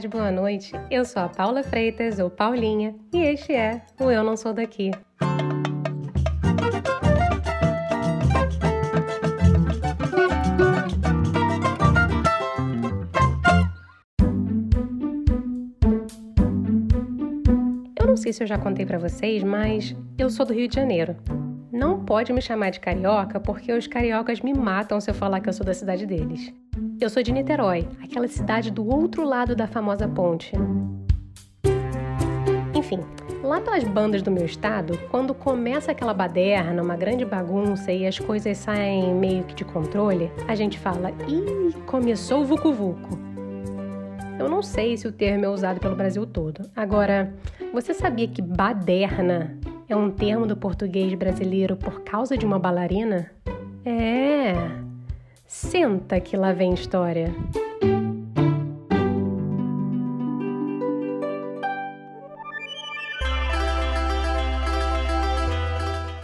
tarde, boa noite. Eu sou a Paula Freitas, ou Paulinha, e este é o Eu Não Sou Daqui. Eu não sei se eu já contei para vocês, mas eu sou do Rio de Janeiro. Não pode me chamar de carioca porque os cariocas me matam se eu falar que eu sou da cidade deles. Eu sou de Niterói, aquela cidade do outro lado da famosa ponte. Enfim, lá pelas bandas do meu estado, quando começa aquela baderna, uma grande bagunça e as coisas saem meio que de controle, a gente fala: ih, começou o Vucu Vucu. Eu não sei se o termo é usado pelo Brasil todo. Agora, você sabia que baderna é um termo do português brasileiro por causa de uma bailarina? É. Senta que lá vem história.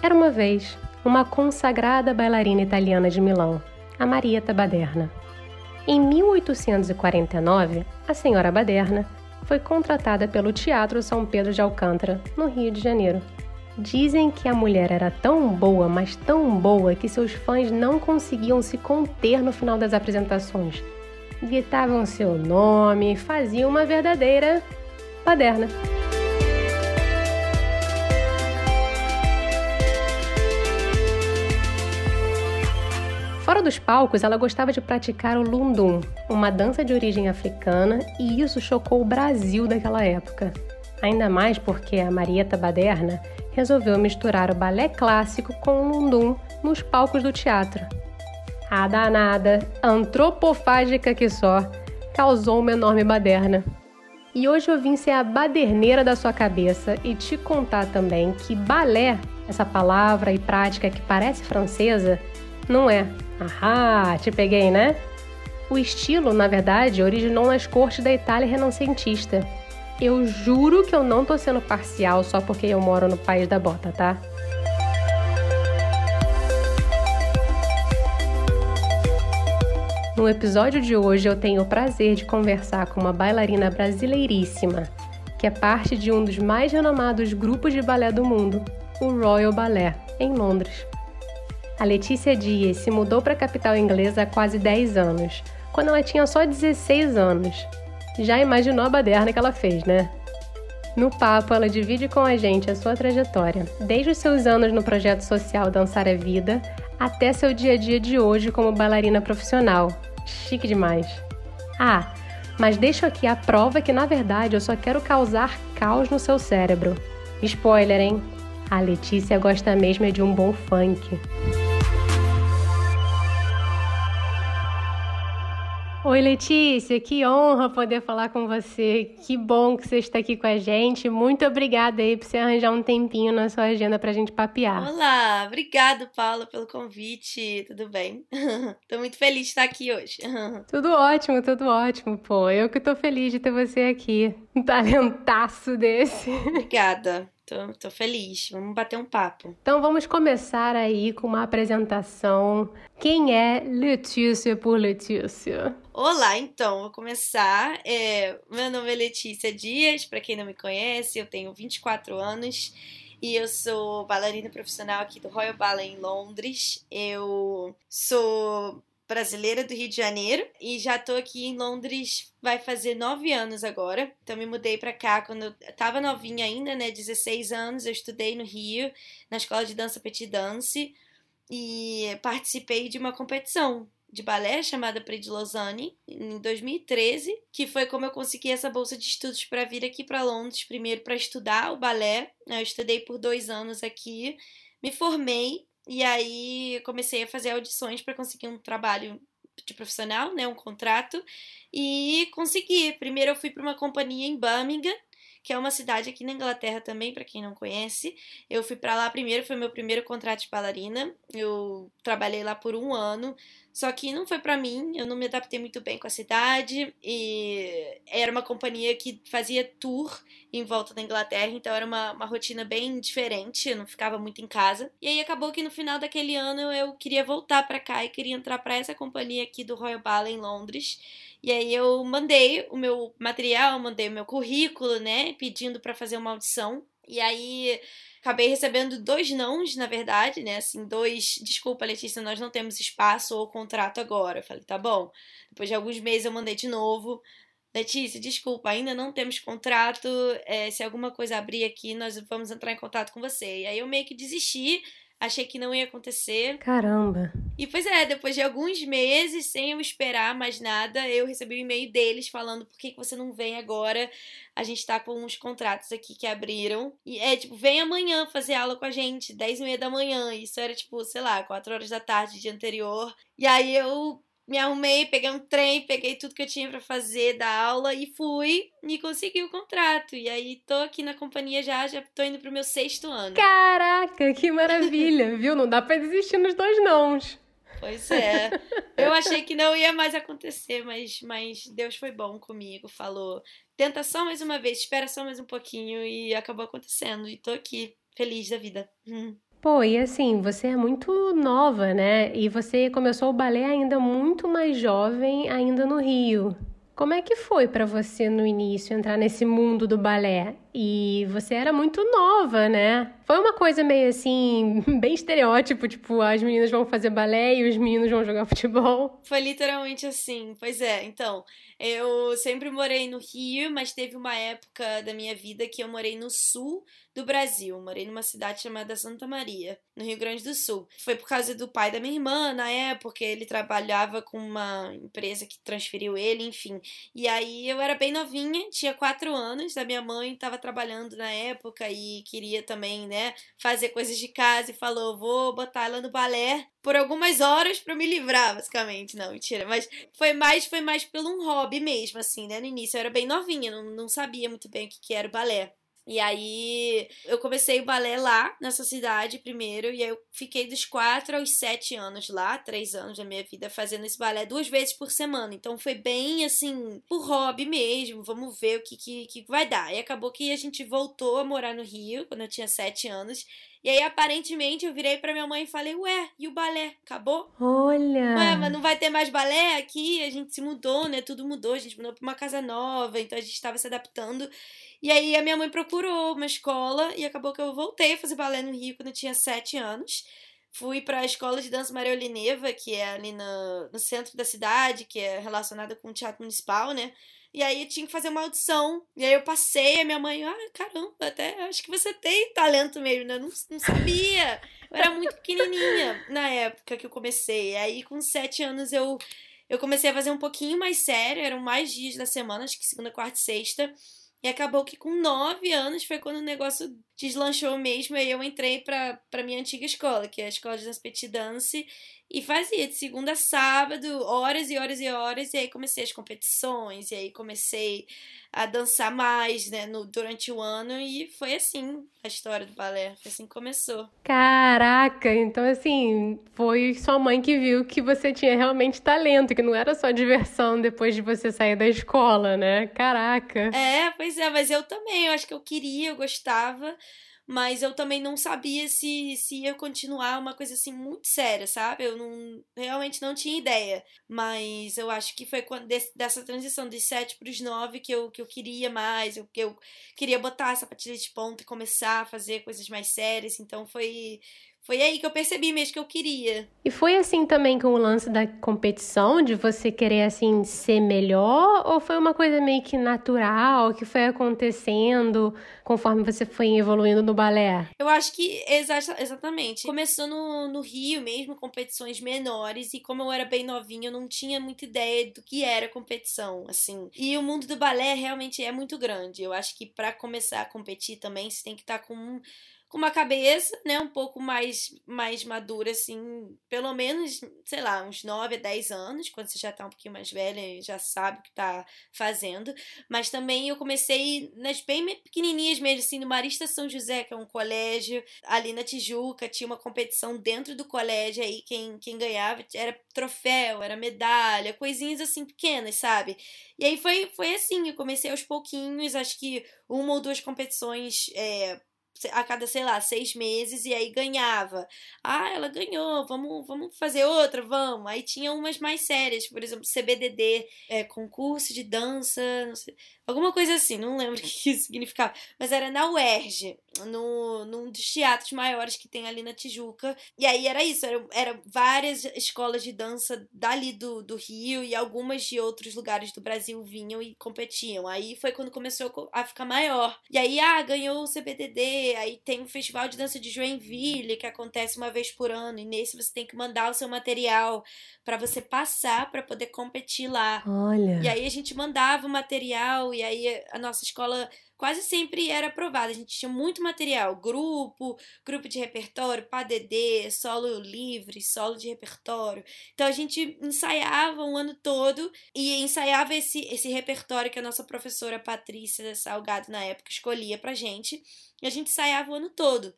Era uma vez uma consagrada bailarina italiana de Milão, a Marietta Baderna. Em 1849, a senhora Baderna foi contratada pelo Teatro São Pedro de Alcântara, no Rio de Janeiro, Dizem que a mulher era tão boa, mas tão boa, que seus fãs não conseguiam se conter no final das apresentações. Gritavam seu nome, faziam uma verdadeira baderna. Fora dos palcos, ela gostava de praticar o lundum, uma dança de origem africana, e isso chocou o Brasil daquela época. Ainda mais porque a Marieta Baderna resolveu misturar o balé clássico com o lundum nos palcos do teatro. A danada, antropofágica que só, causou uma enorme baderna. E hoje eu vim ser a baderneira da sua cabeça e te contar também que balé, essa palavra e prática que parece francesa, não é. Ahá, te peguei, né? O estilo, na verdade, originou nas cortes da Itália renascentista eu juro que eu não tô sendo parcial só porque eu moro no país da bota, tá? No episódio de hoje eu tenho o prazer de conversar com uma bailarina brasileiríssima, que é parte de um dos mais renomados grupos de balé do mundo, o Royal Ballet, em Londres. A Letícia Dias se mudou para a capital inglesa há quase 10 anos, quando ela tinha só 16 anos, já imaginou a baderna que ela fez, né? No papo, ela divide com a gente a sua trajetória, desde os seus anos no projeto social Dançar é Vida até seu dia a dia de hoje como bailarina profissional. Chique demais. Ah, mas deixo aqui a prova que na verdade eu só quero causar caos no seu cérebro. Spoiler, hein? A Letícia gosta mesmo de um bom funk. Oi, Letícia, que honra poder falar com você. Que bom que você está aqui com a gente. Muito obrigada aí por você arranjar um tempinho na sua agenda para a gente papear. Olá, obrigado, Paula, pelo convite. Tudo bem? Tô muito feliz de estar aqui hoje. tudo ótimo, tudo ótimo, pô. Eu que tô feliz de ter você aqui. Um talentaço desse. Obrigada. Tô, tô feliz. Vamos bater um papo. Então vamos começar aí com uma apresentação. Quem é Letícia por Letícia? Olá, então, vou começar. É, meu nome é Letícia Dias, para quem não me conhece, eu tenho 24 anos e eu sou bailarina profissional aqui do Royal Ballet em Londres. Eu sou brasileira do Rio de Janeiro e já tô aqui em Londres vai fazer nove anos agora. Então me mudei para cá quando eu tava novinha ainda, né, 16 anos. Eu estudei no Rio, na escola de dança Petit Dance e participei de uma competição de balé chamada Prix de Lausanne em 2013, que foi como eu consegui essa bolsa de estudos para vir aqui para Londres, primeiro para estudar o balé. Eu estudei por dois anos aqui, me formei e aí comecei a fazer audições para conseguir um trabalho de profissional, né, um contrato, e consegui. Primeiro eu fui para uma companhia em Birmingham, que é uma cidade aqui na Inglaterra também, para quem não conhece. Eu fui para lá primeiro, foi meu primeiro contrato de bailarina. Eu trabalhei lá por um ano, só que não foi para mim, eu não me adaptei muito bem com a cidade e era uma companhia que fazia tour em volta da Inglaterra, então era uma, uma rotina bem diferente, eu não ficava muito em casa. E aí acabou que no final daquele ano eu queria voltar para cá e queria entrar para essa companhia aqui do Royal Ballet em Londres. E aí eu mandei o meu material, mandei o meu currículo, né, pedindo para fazer uma audição. E aí acabei recebendo dois nãos, na verdade, né? Assim, dois. Desculpa, Letícia, nós não temos espaço ou contrato agora. Eu falei, tá bom. Depois de alguns meses eu mandei de novo. Letícia, desculpa, ainda não temos contrato. É, se alguma coisa abrir aqui, nós vamos entrar em contato com você. E aí eu meio que desisti achei que não ia acontecer. Caramba. E pois é, depois de alguns meses, sem eu esperar mais nada, eu recebi um e-mail deles falando por que, que você não vem agora. A gente tá com uns contratos aqui que abriram. E é tipo, vem amanhã fazer aula com a gente, 10 e meia da manhã. Isso era tipo, sei lá, 4 horas da tarde, dia anterior. E aí eu me arrumei, peguei um trem, peguei tudo que eu tinha para fazer da aula e fui e consegui o contrato. E aí tô aqui na companhia já, já tô indo pro meu sexto ano. Caraca, que maravilha, viu? Não dá pra desistir nos dois nãos. Pois é. Eu achei que não ia mais acontecer, mas, mas Deus foi bom comigo. Falou: tenta só mais uma vez, espera só mais um pouquinho. E acabou acontecendo. E tô aqui, feliz da vida. Hum. Pô, e assim, você é muito nova, né? E você começou o balé ainda muito mais jovem, ainda no Rio. Como é que foi para você no início entrar nesse mundo do balé? E você era muito nova, né? Foi uma coisa meio assim, bem estereótipo, tipo, as meninas vão fazer balé e os meninos vão jogar futebol. Foi literalmente assim. Pois é, então, eu sempre morei no Rio, mas teve uma época da minha vida que eu morei no sul do Brasil. Morei numa cidade chamada Santa Maria, no Rio Grande do Sul. Foi por causa do pai da minha irmã, na época, ele trabalhava com uma empresa que transferiu ele, enfim. E aí eu era bem novinha, tinha quatro anos, a minha mãe estava trabalhando na época e queria também, né, fazer coisas de casa e falou: vou botar ela no balé por algumas horas para me livrar, basicamente. Não, mentira. Mas foi mais, foi mais pelo um hobby mesmo, assim, né? No início eu era bem novinha, não, não sabia muito bem o que, que era o balé. E aí eu comecei o balé lá, nessa cidade primeiro, e aí eu fiquei dos 4 aos 7 anos lá, 3 anos da minha vida, fazendo esse balé duas vezes por semana. Então foi bem assim, por hobby mesmo, vamos ver o que, que, que vai dar. E acabou que a gente voltou a morar no Rio, quando eu tinha 7 anos. E aí, aparentemente, eu virei pra minha mãe e falei, ué, e o balé? Acabou? Olha! Ué, mas não vai ter mais balé aqui? A gente se mudou, né? Tudo mudou, a gente mudou pra uma casa nova, então a gente estava se adaptando. E aí a minha mãe procurou uma escola e acabou que eu voltei a fazer balé no Rio quando eu tinha sete anos. Fui para a escola de dança Maria Olineva, que é ali no, no centro da cidade, que é relacionada com o teatro municipal, né? E aí eu tinha que fazer uma audição. E aí eu passei, a minha mãe, ah, caramba, até acho que você tem talento mesmo, né? Não, não sabia. Eu era muito pequenininha na época que eu comecei. E aí com sete anos eu, eu comecei a fazer um pouquinho mais sério, eram mais dias da semana, acho que segunda, quarta e sexta. E acabou que com nove anos foi quando o negócio deslanchou mesmo. Aí eu entrei pra, pra minha antiga escola, que é a Escola de Dance Petit Dance. E fazia de segunda a sábado, horas e horas e horas. E aí comecei as competições. E aí comecei a dançar mais, né, no, durante o ano e foi assim a história do balé, foi assim que começou. Caraca, então assim, foi sua mãe que viu que você tinha realmente talento, que não era só diversão depois de você sair da escola, né? Caraca. É, pois é, mas eu também, eu acho que eu queria, eu gostava, mas eu também não sabia se, se ia continuar uma coisa assim muito séria, sabe? Eu não realmente não tinha ideia. Mas eu acho que foi quando desse, dessa transição de 7 para os 9 que eu, que eu queria mais, eu, que eu queria botar essa sapatilha de ponta e começar a fazer coisas mais sérias. Então foi foi aí que eu percebi mesmo que eu queria. E foi assim também com o lance da competição, de você querer assim ser melhor, ou foi uma coisa meio que natural, que foi acontecendo conforme você foi evoluindo no balé? Eu acho que exa exatamente. Começou no, no Rio mesmo, competições menores, e como eu era bem novinha, eu não tinha muita ideia do que era competição, assim. E o mundo do balé realmente é muito grande. Eu acho que para começar a competir também, você tem que estar tá com com uma cabeça, né, um pouco mais, mais madura, assim, pelo menos, sei lá, uns 9 a 10 anos, quando você já tá um pouquinho mais velha e já sabe o que tá fazendo. Mas também eu comecei nas bem pequenininhas mesmo, assim, no Marista São José, que é um colégio, ali na Tijuca, tinha uma competição dentro do colégio, aí quem, quem ganhava era troféu, era medalha, coisinhas assim pequenas, sabe? E aí foi, foi assim, eu comecei aos pouquinhos, acho que uma ou duas competições é, a cada, sei lá, seis meses e aí ganhava. Ah, ela ganhou, vamos, vamos fazer outra, vamos. Aí tinha umas mais sérias, por exemplo, CBDD, é, concurso de dança, sei, alguma coisa assim, não lembro o que isso significava. Mas era na UERJ, no, num dos teatros maiores que tem ali na Tijuca. E aí era isso, eram era várias escolas de dança dali do, do Rio e algumas de outros lugares do Brasil vinham e competiam. Aí foi quando começou a ficar maior. E aí, ah, ganhou o CBDD, aí tem o Festival de Dança de Joinville, que acontece uma vez por ano, e nesse você tem que mandar o seu material para você passar para poder competir lá. Olha. E aí a gente mandava o material, e aí a nossa escola quase sempre era aprovada. A gente tinha muito material, grupo, grupo de repertório, PADD, solo livre, solo de repertório. Então a gente ensaiava o um ano todo e ensaiava esse, esse repertório que a nossa professora Patrícia Salgado na época escolhia pra gente. E a gente ensaiava o ano todo.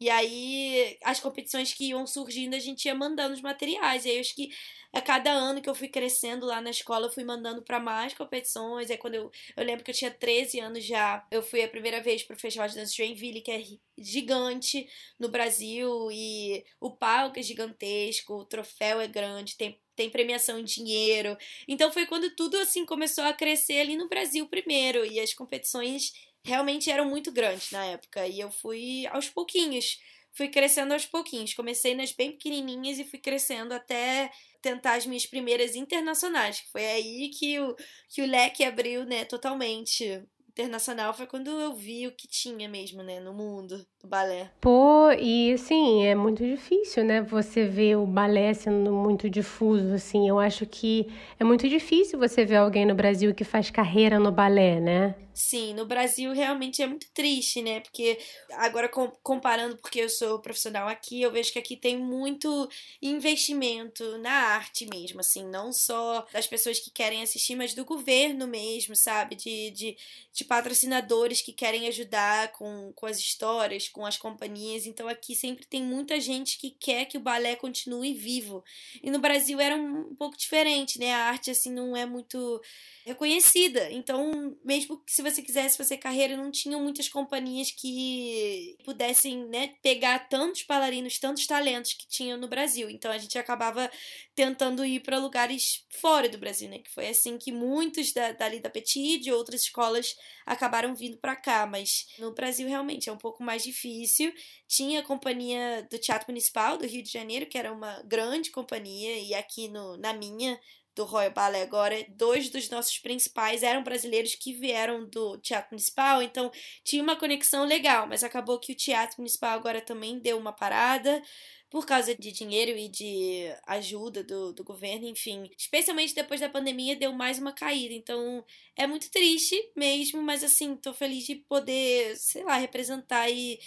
E aí, as competições que iam surgindo, a gente ia mandando os materiais. E aí, acho que a cada ano que eu fui crescendo lá na escola, eu fui mandando para mais competições. Aí, quando eu, eu lembro que eu tinha 13 anos já, eu fui a primeira vez pro Festival de Dança de Joinville, que é gigante no Brasil. E o palco é gigantesco, o troféu é grande, tem tem premiação em dinheiro. Então foi quando tudo assim começou a crescer ali no Brasil primeiro e as competições realmente eram muito grandes na época. E eu fui aos pouquinhos, fui crescendo aos pouquinhos. Comecei nas bem pequenininhas e fui crescendo até tentar as minhas primeiras internacionais, foi aí que o, que o leque abriu, né, totalmente internacional foi quando eu vi o que tinha mesmo, né, no mundo do balé. Pô, e assim, é muito difícil, né, você ver o balé sendo muito difuso, assim. Eu acho que é muito difícil você ver alguém no Brasil que faz carreira no balé, né? Sim, no Brasil realmente é muito triste, né? Porque agora comparando, porque eu sou profissional aqui, eu vejo que aqui tem muito investimento na arte mesmo, assim, não só das pessoas que querem assistir, mas do governo mesmo, sabe? De, de, de patrocinadores que querem ajudar com, com as histórias, com as companhias. Então aqui sempre tem muita gente que quer que o balé continue vivo. E no Brasil era um, um pouco diferente, né? A arte, assim, não é muito reconhecida. Então, mesmo que se você quisesse fazer carreira, não tinham muitas companhias que pudessem, né, pegar tantos bailarinos, tantos talentos que tinham no Brasil. Então, a gente acabava tentando ir para lugares fora do Brasil, né? Que foi assim que muitos da, dali da Petit de outras escolas acabaram vindo para cá, mas no Brasil realmente é um pouco mais difícil. Tinha a companhia do Teatro Municipal do Rio de Janeiro, que era uma grande companhia, e aqui no, na minha do Royal Ballet agora, dois dos nossos principais eram brasileiros que vieram do Teatro Municipal, então tinha uma conexão legal, mas acabou que o Teatro Municipal agora também deu uma parada por causa de dinheiro e de ajuda do, do governo, enfim. Especialmente depois da pandemia, deu mais uma caída. Então, é muito triste mesmo, mas assim, tô feliz de poder, sei lá, representar e,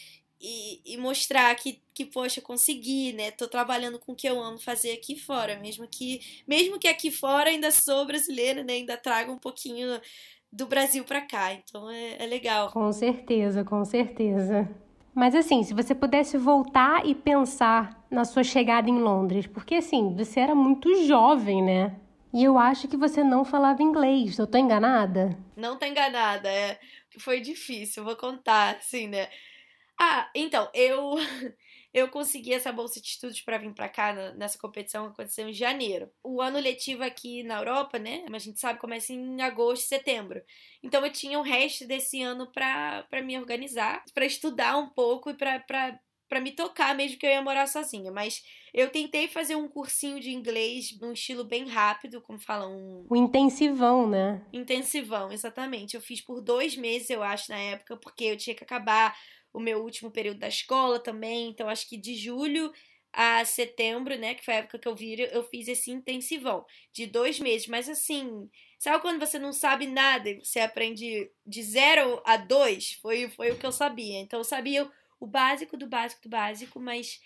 e, e, mostrar que, que, poxa, consegui, né? Tô trabalhando com o que eu amo fazer aqui fora, mesmo que mesmo que aqui fora ainda sou brasileira, né? Ainda trago um pouquinho do Brasil para cá, então é, é legal. Com certeza, com certeza. Mas assim, se você pudesse voltar e pensar na sua chegada em Londres, porque assim, você era muito jovem, né? E eu acho que você não falava inglês. Eu tô enganada? Não tá enganada, é. Foi difícil, vou contar, assim, né? Ah, então, eu eu consegui essa bolsa de estudos para vir para cá nessa competição que aconteceu em janeiro. O ano letivo aqui na Europa, né? A gente sabe começa em agosto, setembro. Então eu tinha o resto desse ano para me organizar, para estudar um pouco e para para me tocar mesmo que eu ia morar sozinha, mas eu tentei fazer um cursinho de inglês num estilo bem rápido, como falam, um... um intensivão, né? Intensivão, exatamente. Eu fiz por dois meses, eu acho, na época, porque eu tinha que acabar o meu último período da escola também. Então, acho que de julho a setembro, né, que foi a época que eu vi, eu fiz esse intensivão de dois meses. Mas assim, sabe quando você não sabe nada e você aprende de zero a dois? Foi, foi o que eu sabia. Então, eu sabia o básico do básico do básico, mas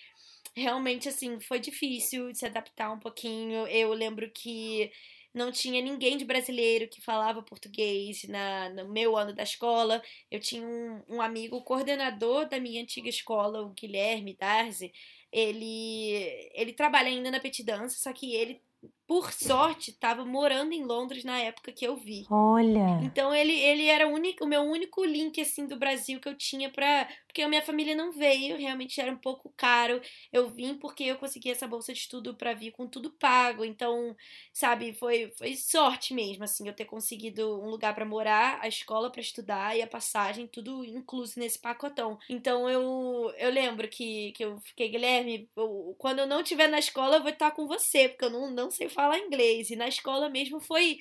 realmente, assim, foi difícil de se adaptar um pouquinho. Eu lembro que não tinha ninguém de brasileiro que falava português na, no meu ano da escola. Eu tinha um, um amigo, o coordenador da minha antiga escola, o Guilherme Darzi, ele, ele trabalha ainda na Petit Dança, só que ele por sorte, estava morando em Londres na época que eu vi. Olha. Então ele, ele era o, único, o meu único link assim do Brasil que eu tinha para porque a minha família não veio, realmente era um pouco caro. Eu vim porque eu consegui essa bolsa de estudo para vir com tudo pago. Então, sabe, foi, foi sorte mesmo, assim, eu ter conseguido um lugar para morar, a escola para estudar e a passagem, tudo incluso nesse pacotão. Então, eu, eu lembro que, que eu fiquei, Guilherme, eu, quando eu não estiver na escola, eu vou estar com você, porque eu não, não sei falar inglês. E na escola mesmo foi.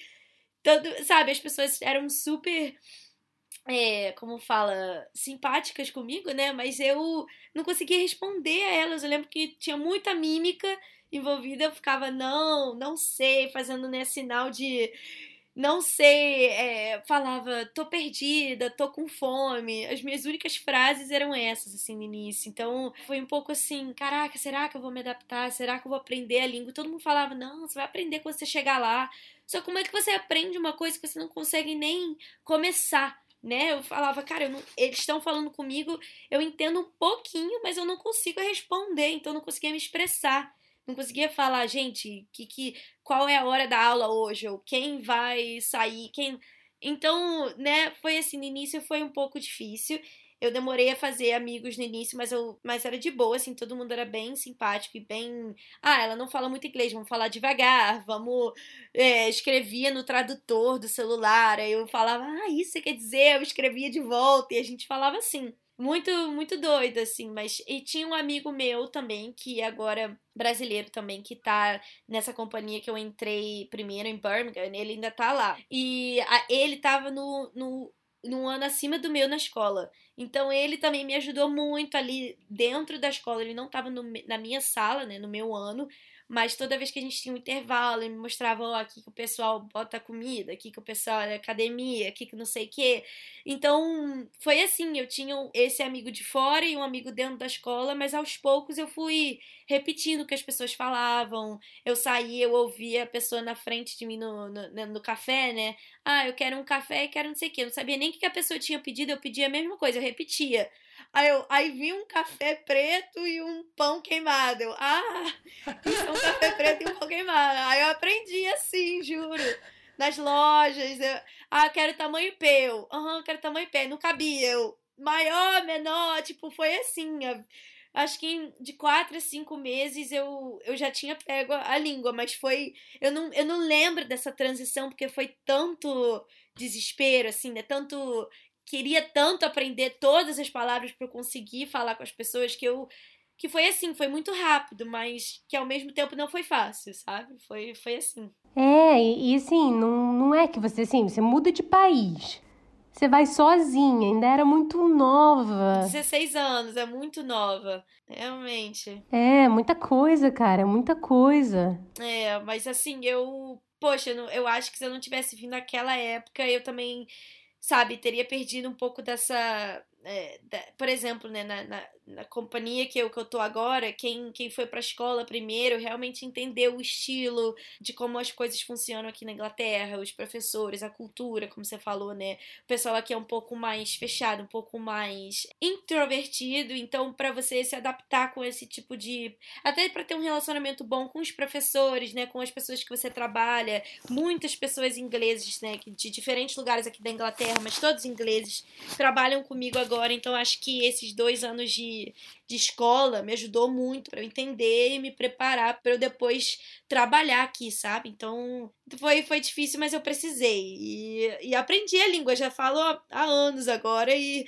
Todo, sabe, as pessoas eram super é, como fala, simpáticas comigo, né? Mas eu não conseguia responder a elas. Eu lembro que tinha muita mímica envolvida. Eu ficava, não, não sei, fazendo né, sinal de não sei, é, falava, tô perdida, tô com fome. As minhas únicas frases eram essas, assim, no início. Então, foi um pouco assim, caraca, será que eu vou me adaptar? Será que eu vou aprender a língua? todo mundo falava, não, você vai aprender quando você chegar lá. Só como é que você aprende uma coisa que você não consegue nem começar? Né? Eu falava, cara, não, eles estão falando comigo, eu entendo um pouquinho, mas eu não consigo responder, então eu não conseguia me expressar. Não conseguia falar, gente, que, que, qual é a hora da aula hoje, ou quem vai sair, quem. Então, né, foi assim, no início foi um pouco difícil. Eu demorei a fazer amigos no início, mas, eu, mas era de boa, assim, todo mundo era bem simpático e bem. Ah, ela não fala muito inglês, vamos falar devagar, vamos. É, escrevia no tradutor do celular, aí eu falava, ah, isso quer dizer, eu escrevia de volta, e a gente falava assim. Muito, muito doido, assim, mas. E tinha um amigo meu também, que agora brasileiro também, que tá nessa companhia que eu entrei primeiro em Birmingham, ele ainda tá lá. E a, ele tava no, no num ano acima do meu na escola. Então ele também me ajudou muito ali dentro da escola. Ele não estava na minha sala, né, no meu ano, mas toda vez que a gente tinha um intervalo, ele me mostrava, ó, oh, aqui que o pessoal bota comida, aqui que o pessoal é academia, aqui que não sei o quê. Então, foi assim, eu tinha esse amigo de fora e um amigo dentro da escola, mas aos poucos eu fui repetindo o que as pessoas falavam. Eu saía, eu ouvia a pessoa na frente de mim no, no, né, no café, né? Ah, eu quero um café, quero não sei o quê. Eu não sabia nem o que a pessoa tinha pedido, eu pedia a mesma coisa, eu repetia. Aí, eu, aí vi um café preto e um pão queimado. Eu, ah, isso é um café preto e um pão queimado. Aí eu aprendi assim, juro. Nas lojas. Eu, ah, eu quero tamanho P. Aham, uhum, quero tamanho P. Não cabia. Eu, maior, menor, tipo, foi assim. Eu, acho que de quatro a cinco meses eu, eu já tinha pego a, a língua, mas foi. Eu não, eu não lembro dessa transição, porque foi tanto desespero, assim, né? Tanto queria tanto aprender todas as palavras para eu conseguir falar com as pessoas que eu que foi assim, foi muito rápido, mas que ao mesmo tempo não foi fácil, sabe? Foi, foi assim. É, e, e assim, não, não é que você assim, você muda de país. Você vai sozinha, ainda era muito nova. 16 anos, é muito nova, realmente. É, muita coisa, cara, muita coisa. É, mas assim, eu. Poxa, eu acho que se eu não tivesse vindo naquela época, eu também sabe, teria perdido um pouco dessa é, da, por exemplo, né, na, na, na, companhia que eu, que eu tô agora, quem, quem foi pra escola primeiro realmente entendeu o estilo de como as coisas funcionam aqui na Inglaterra, os professores, a cultura, como você falou, né? O pessoal aqui é um pouco mais fechado, um pouco mais introvertido, então para você se adaptar com esse tipo de. Até para ter um relacionamento bom com os professores, né? Com as pessoas que você trabalha, muitas pessoas ingleses, né? De diferentes lugares aqui da Inglaterra, mas todos ingleses, trabalham comigo agora agora, então acho que esses dois anos de, de escola me ajudou muito para eu entender e me preparar para eu depois trabalhar aqui, sabe? Então foi, foi difícil, mas eu precisei. E, e aprendi a língua, já falo há, anos agora e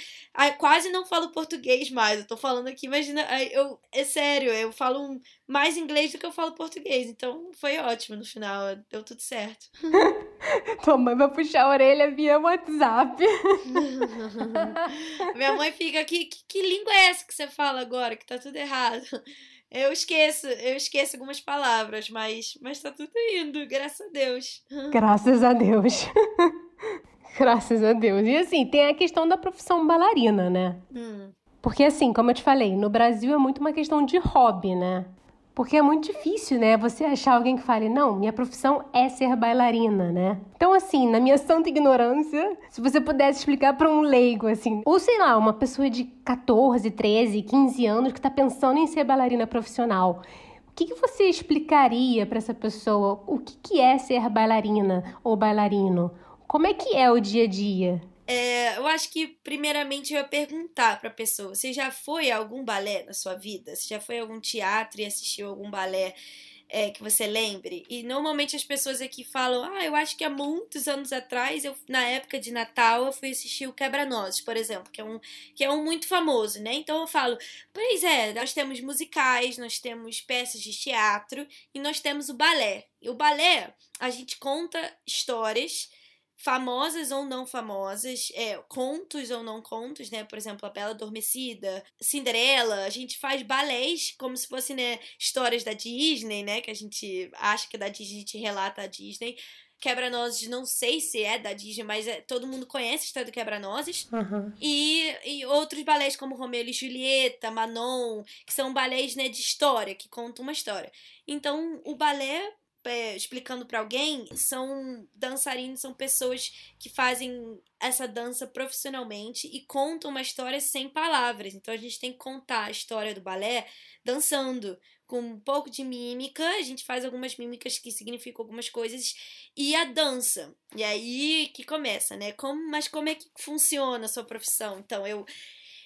quase não falo português mais. Eu tô falando aqui, imagina, eu, é sério, eu falo mais inglês do que eu falo português. Então foi ótimo no final, deu tudo certo. Tua mãe vai puxar a orelha via WhatsApp. Minha mãe fica, que, que, que língua é essa que você fala agora? Que tá tudo errado. Eu esqueço, eu esqueço algumas palavras, mas, mas tá tudo indo, graças a Deus. Graças a Deus. graças a Deus. E assim, tem a questão da profissão bailarina, né? Hum. Porque assim, como eu te falei, no Brasil é muito uma questão de hobby, né? Porque é muito difícil, né? Você achar alguém que fale, não, minha profissão é ser bailarina, né? Então, assim, na minha santa ignorância, se você pudesse explicar para um leigo, assim, ou sei lá, uma pessoa de 14, 13, 15 anos que tá pensando em ser bailarina profissional, o que, que você explicaria para essa pessoa? O que, que é ser bailarina ou bailarino? Como é que é o dia a dia? É, eu acho que, primeiramente, eu ia perguntar pra pessoa: você já foi a algum balé na sua vida? Você já foi a algum teatro e assistiu algum balé é, que você lembre? E normalmente as pessoas aqui falam: ah, eu acho que há muitos anos atrás, eu, na época de Natal, eu fui assistir o Quebra-Nozes, por exemplo, que é, um, que é um muito famoso, né? Então eu falo: pois é, nós temos musicais, nós temos peças de teatro e nós temos o balé. E o balé, a gente conta histórias famosas ou não famosas, é, contos ou não contos, né? Por exemplo, A Bela Adormecida, Cinderela, a gente faz balés como se fossem né, histórias da Disney, né? Que a gente acha que é da Disney, a gente relata a Disney. Quebra-Nozes, não sei se é da Disney, mas é, todo mundo conhece a história do Quebra-Nozes. Uhum. E, e outros balés como Romeu e Julieta, Manon, que são balés né, de história, que contam uma história. Então, o balé é, explicando para alguém, são dançarinos, são pessoas que fazem essa dança profissionalmente e contam uma história sem palavras. Então a gente tem que contar a história do balé dançando, com um pouco de mímica, a gente faz algumas mímicas que significam algumas coisas, e a dança. E aí que começa, né? Como, mas como é que funciona a sua profissão? Então, eu.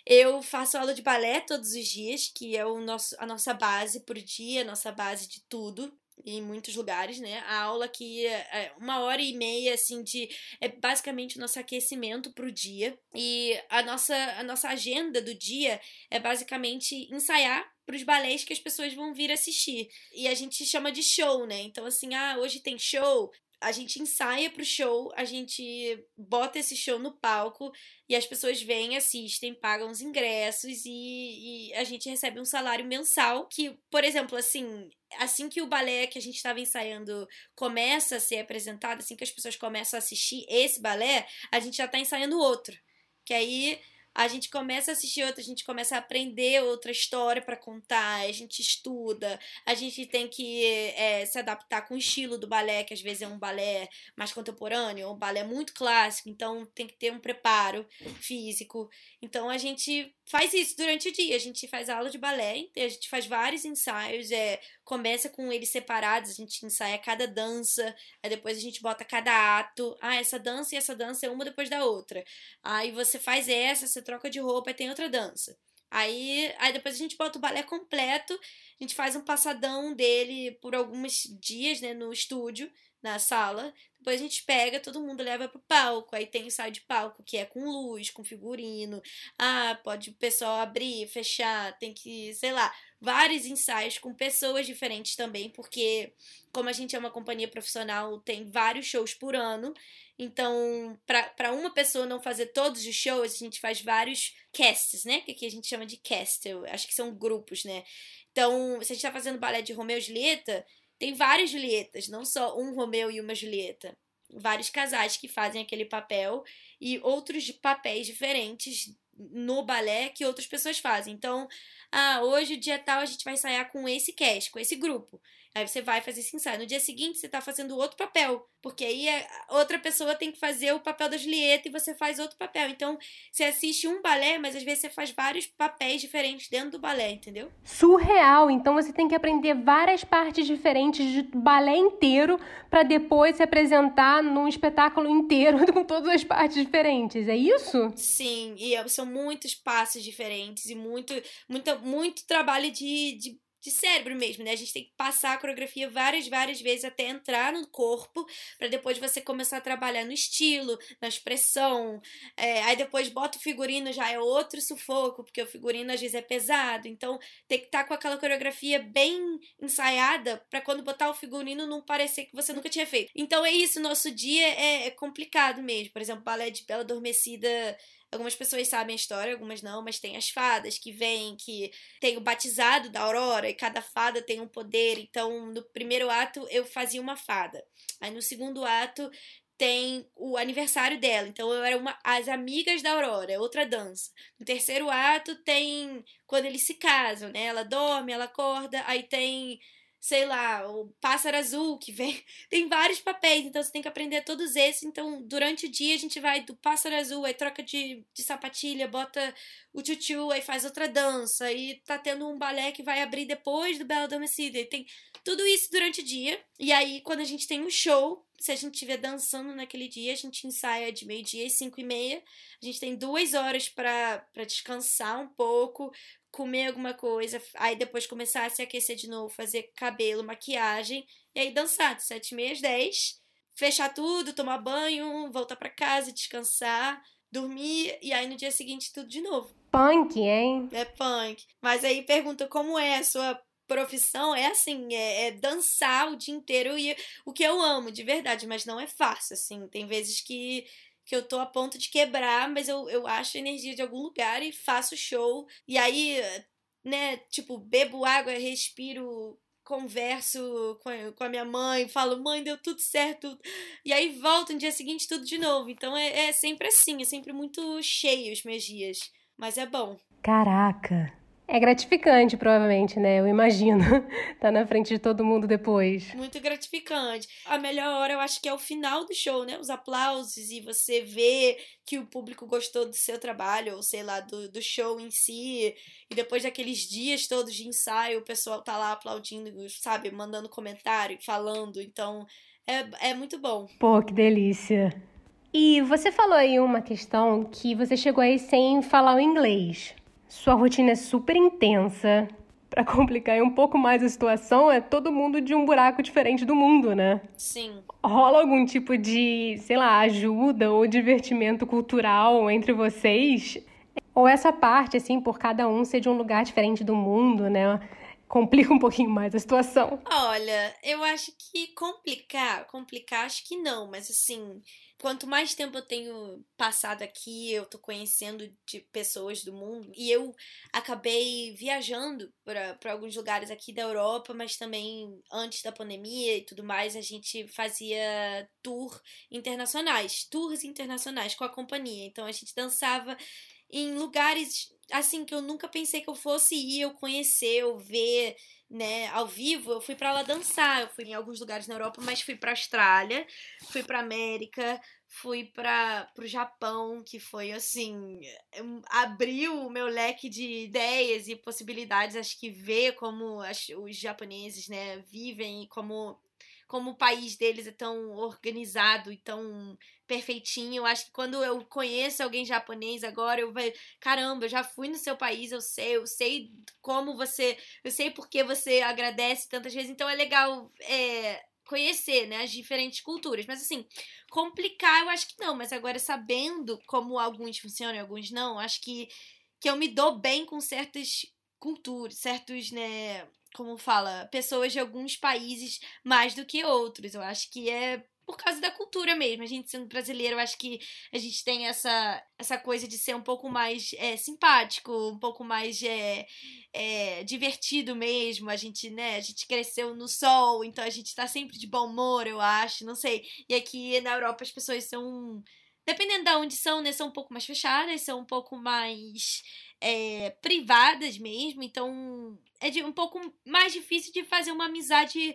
Eu faço aula de balé todos os dias, que é o nosso, a nossa base por dia, a nossa base de tudo em muitos lugares, né? A aula que é, é uma hora e meia, assim, de. É basicamente o nosso aquecimento para o dia. E a nossa, a nossa agenda do dia é basicamente ensaiar para os balés que as pessoas vão vir assistir. E a gente chama de show, né? Então, assim, ah, hoje tem show, a gente ensaia pro show, a gente bota esse show no palco e as pessoas vêm, assistem, pagam os ingressos e, e, a gente recebe um salário mensal que, por exemplo, assim, assim que o balé que a gente estava ensaiando começa a ser apresentado, assim que as pessoas começam a assistir esse balé, a gente já está ensaiando outro. Que aí a gente começa a assistir outra, a gente começa a aprender outra história para contar, a gente estuda, a gente tem que é, se adaptar com o estilo do balé, que às vezes é um balé mais contemporâneo, um balé muito clássico, então tem que ter um preparo físico. Então a gente faz isso durante o dia, a gente faz aula de balé, a gente faz vários ensaios, é, começa com eles separados, a gente ensaia cada dança, aí depois a gente bota cada ato, ah, essa dança e essa dança é uma depois da outra. Aí você faz essa, você troca de roupa e tem outra dança. Aí, aí depois a gente bota o balé completo, a gente faz um passadão dele por alguns dias, né, no estúdio, na sala. Depois a gente pega, todo mundo leva pro palco. Aí tem ensaio de palco, que é com luz, com figurino. Ah, pode o pessoal abrir, fechar, tem que, sei lá, vários ensaios com pessoas diferentes também, porque como a gente é uma companhia profissional, tem vários shows por ano. Então, para uma pessoa não fazer todos os shows, a gente faz vários casts, né? Que aqui a gente chama de cast, eu acho que são grupos, né? Então, se a gente tá fazendo balé de Romeu e Julieta, tem várias Julietas, não só um Romeu e uma Julieta. Vários casais que fazem aquele papel e outros papéis diferentes no balé que outras pessoas fazem. Então, ah, hoje o dia tal a gente vai ensaiar com esse cast, com esse grupo. Aí você vai fazer esse ensaio. No dia seguinte, você tá fazendo outro papel. Porque aí a outra pessoa tem que fazer o papel da Julieta e você faz outro papel. Então, você assiste um balé, mas às vezes você faz vários papéis diferentes dentro do balé, entendeu? Surreal! Então você tem que aprender várias partes diferentes do balé inteiro para depois se apresentar num espetáculo inteiro com todas as partes diferentes. É isso? Sim, e são muitos passos diferentes e muito, muito, muito trabalho de, de de cérebro mesmo, né? A gente tem que passar a coreografia várias, várias vezes até entrar no corpo, para depois você começar a trabalhar no estilo, na expressão. É, aí depois bota o figurino, já é outro sufoco, porque o figurino às vezes é pesado. Então tem que estar tá com aquela coreografia bem ensaiada para quando botar o figurino não parecer que você nunca tinha feito. Então é isso, nosso dia é, é complicado mesmo. Por exemplo, balé de Bela Adormecida Algumas pessoas sabem a história, algumas não, mas tem as fadas que vêm, que tem o batizado da Aurora, e cada fada tem um poder. Então, no primeiro ato eu fazia uma fada. Aí no segundo ato tem o aniversário dela. Então eu era uma as amigas da Aurora, é outra dança. No terceiro ato tem quando eles se casam, né? Ela dorme, ela acorda, aí tem sei lá, o pássaro azul que vem. Tem vários papéis, então você tem que aprender todos esses. Então, durante o dia a gente vai do pássaro azul, aí troca de, de sapatilha, bota o tchutchu, aí faz outra dança, e tá tendo um balé que vai abrir depois do Bela Adormecida. E tem tudo isso durante o dia. E aí, quando a gente tem um show, se a gente estiver dançando naquele dia, a gente ensaia de meio-dia e cinco e meia. A gente tem duas horas para descansar um pouco, comer alguma coisa, aí depois começar a se aquecer de novo, fazer cabelo, maquiagem, e aí dançar de sete e meia às dez, fechar tudo, tomar banho, voltar para casa, descansar, dormir, e aí no dia seguinte tudo de novo. Punk, hein? É punk. Mas aí pergunta como é a sua profissão é assim, é, é, dançar o dia inteiro e o que eu amo de verdade, mas não é fácil, assim. Tem vezes que, que eu tô a ponto de quebrar, mas eu, eu acho energia de algum lugar e faço show. E aí, né, tipo, bebo água, respiro, converso com a, com a minha mãe, falo, mãe, deu tudo certo. E aí volto no dia seguinte tudo de novo. Então é, é sempre assim, é sempre muito cheio os meus dias. Mas é bom. Caraca! É gratificante, provavelmente, né? Eu imagino. tá na frente de todo mundo depois. Muito gratificante. A melhor hora eu acho que é o final do show, né? Os aplausos e você vê que o público gostou do seu trabalho, ou sei lá, do, do show em si. E depois daqueles dias todos de ensaio, o pessoal tá lá aplaudindo, sabe? Mandando comentário, falando. Então, é, é muito bom. Pô, que delícia. E você falou aí uma questão que você chegou aí sem falar o inglês. Sua rotina é super intensa. Para complicar um pouco mais a situação, é todo mundo de um buraco diferente do mundo, né? Sim. Rola algum tipo de, sei lá, ajuda ou divertimento cultural entre vocês? Ou essa parte, assim, por cada um ser de um lugar diferente do mundo, né? complica um pouquinho mais a situação. Olha, eu acho que complicar, complicar acho que não, mas assim, quanto mais tempo eu tenho passado aqui, eu tô conhecendo de pessoas do mundo e eu acabei viajando para alguns lugares aqui da Europa, mas também antes da pandemia e tudo mais, a gente fazia tour internacionais, tours internacionais com a companhia. Então a gente dançava em lugares assim que eu nunca pensei que eu fosse ir, eu conhecer, eu ver, né, ao vivo. Eu fui para lá dançar, eu fui em alguns lugares na Europa, mas fui para Austrália, fui para América, fui para o Japão, que foi assim, abriu o meu leque de ideias e possibilidades, acho que ver como as, os japoneses, né, vivem e como como o país deles é tão organizado e tão perfeitinho. Eu acho que quando eu conheço alguém japonês agora, eu vai, caramba, eu já fui no seu país, eu sei, eu sei como você, eu sei porque você agradece tantas vezes. Então é legal é, conhecer, né, as diferentes culturas. Mas assim, complicar eu acho que não, mas agora sabendo como alguns funcionam e alguns não, acho que que eu me dou bem com certas culturas, certos, né, como fala, pessoas de alguns países mais do que outros. Eu acho que é por causa da cultura mesmo. A gente sendo brasileiro, eu acho que a gente tem essa, essa coisa de ser um pouco mais é, simpático, um pouco mais é, é, divertido mesmo. A gente, né, a gente cresceu no sol, então a gente tá sempre de bom humor, eu acho, não sei. E aqui na Europa as pessoas são. Dependendo de onde são, né? São um pouco mais fechadas, são um pouco mais é, privadas mesmo, então é de, um pouco mais difícil de fazer uma amizade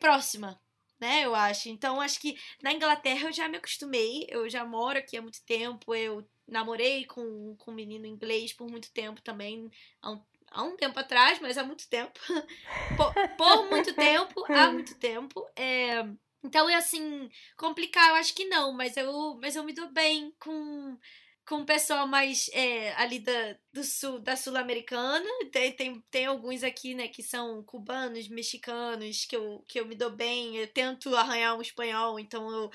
próxima, né? Eu acho. Então, acho que na Inglaterra eu já me acostumei, eu já moro aqui há muito tempo, eu namorei com, com um menino inglês por muito tempo também, há um, há um tempo atrás, mas há muito tempo. por, por, muito tempo, há muito tempo. É, então, é assim, complicar, eu acho que não, mas eu, mas eu me dou bem com com o pessoal mais é, ali da, do sul, da sul-americana. Tem, tem, tem alguns aqui, né, que são cubanos, mexicanos, que eu, que eu me dou bem. Eu tento arranhar um espanhol, então eu,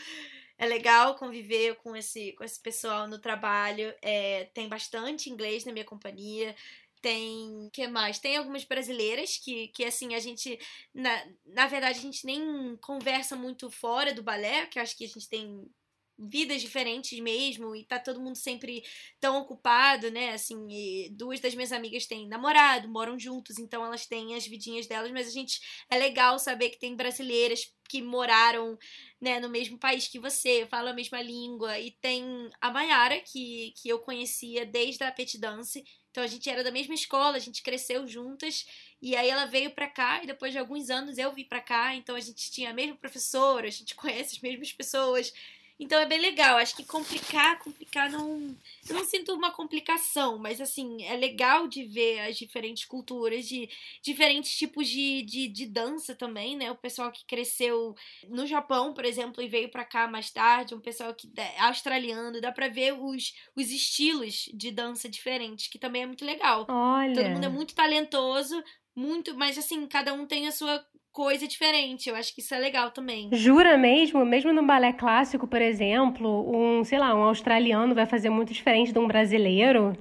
é legal conviver com esse, com esse pessoal no trabalho. É, tem bastante inglês na minha companhia. Tem. que mais? Tem algumas brasileiras que, que assim, a gente. Na, na verdade, a gente nem conversa muito fora do balé, que eu acho que a gente tem vidas diferentes mesmo e tá todo mundo sempre tão ocupado, né? Assim, duas das minhas amigas têm namorado, moram juntos, então elas têm as vidinhas delas, mas a gente é legal saber que tem brasileiras que moraram, né, no mesmo país que você, falam a mesma língua e tem a Mayara que que eu conhecia desde a Petit Dance. Então a gente era da mesma escola, a gente cresceu juntas e aí ela veio para cá e depois de alguns anos eu vim para cá, então a gente tinha a mesma professora, a gente conhece as mesmas pessoas. Então é bem legal. Acho que complicar, complicar não. Eu não sinto uma complicação, mas assim, é legal de ver as diferentes culturas, de diferentes tipos de, de, de dança também, né? O pessoal que cresceu no Japão, por exemplo, e veio para cá mais tarde, um pessoal que é australiano, dá pra ver os, os estilos de dança diferentes, que também é muito legal. Olha. Todo mundo é muito talentoso, muito, mas assim, cada um tem a sua coisa diferente. Eu acho que isso é legal também. Jura mesmo? Mesmo no balé clássico, por exemplo, um, sei lá, um australiano vai fazer muito diferente de um brasileiro?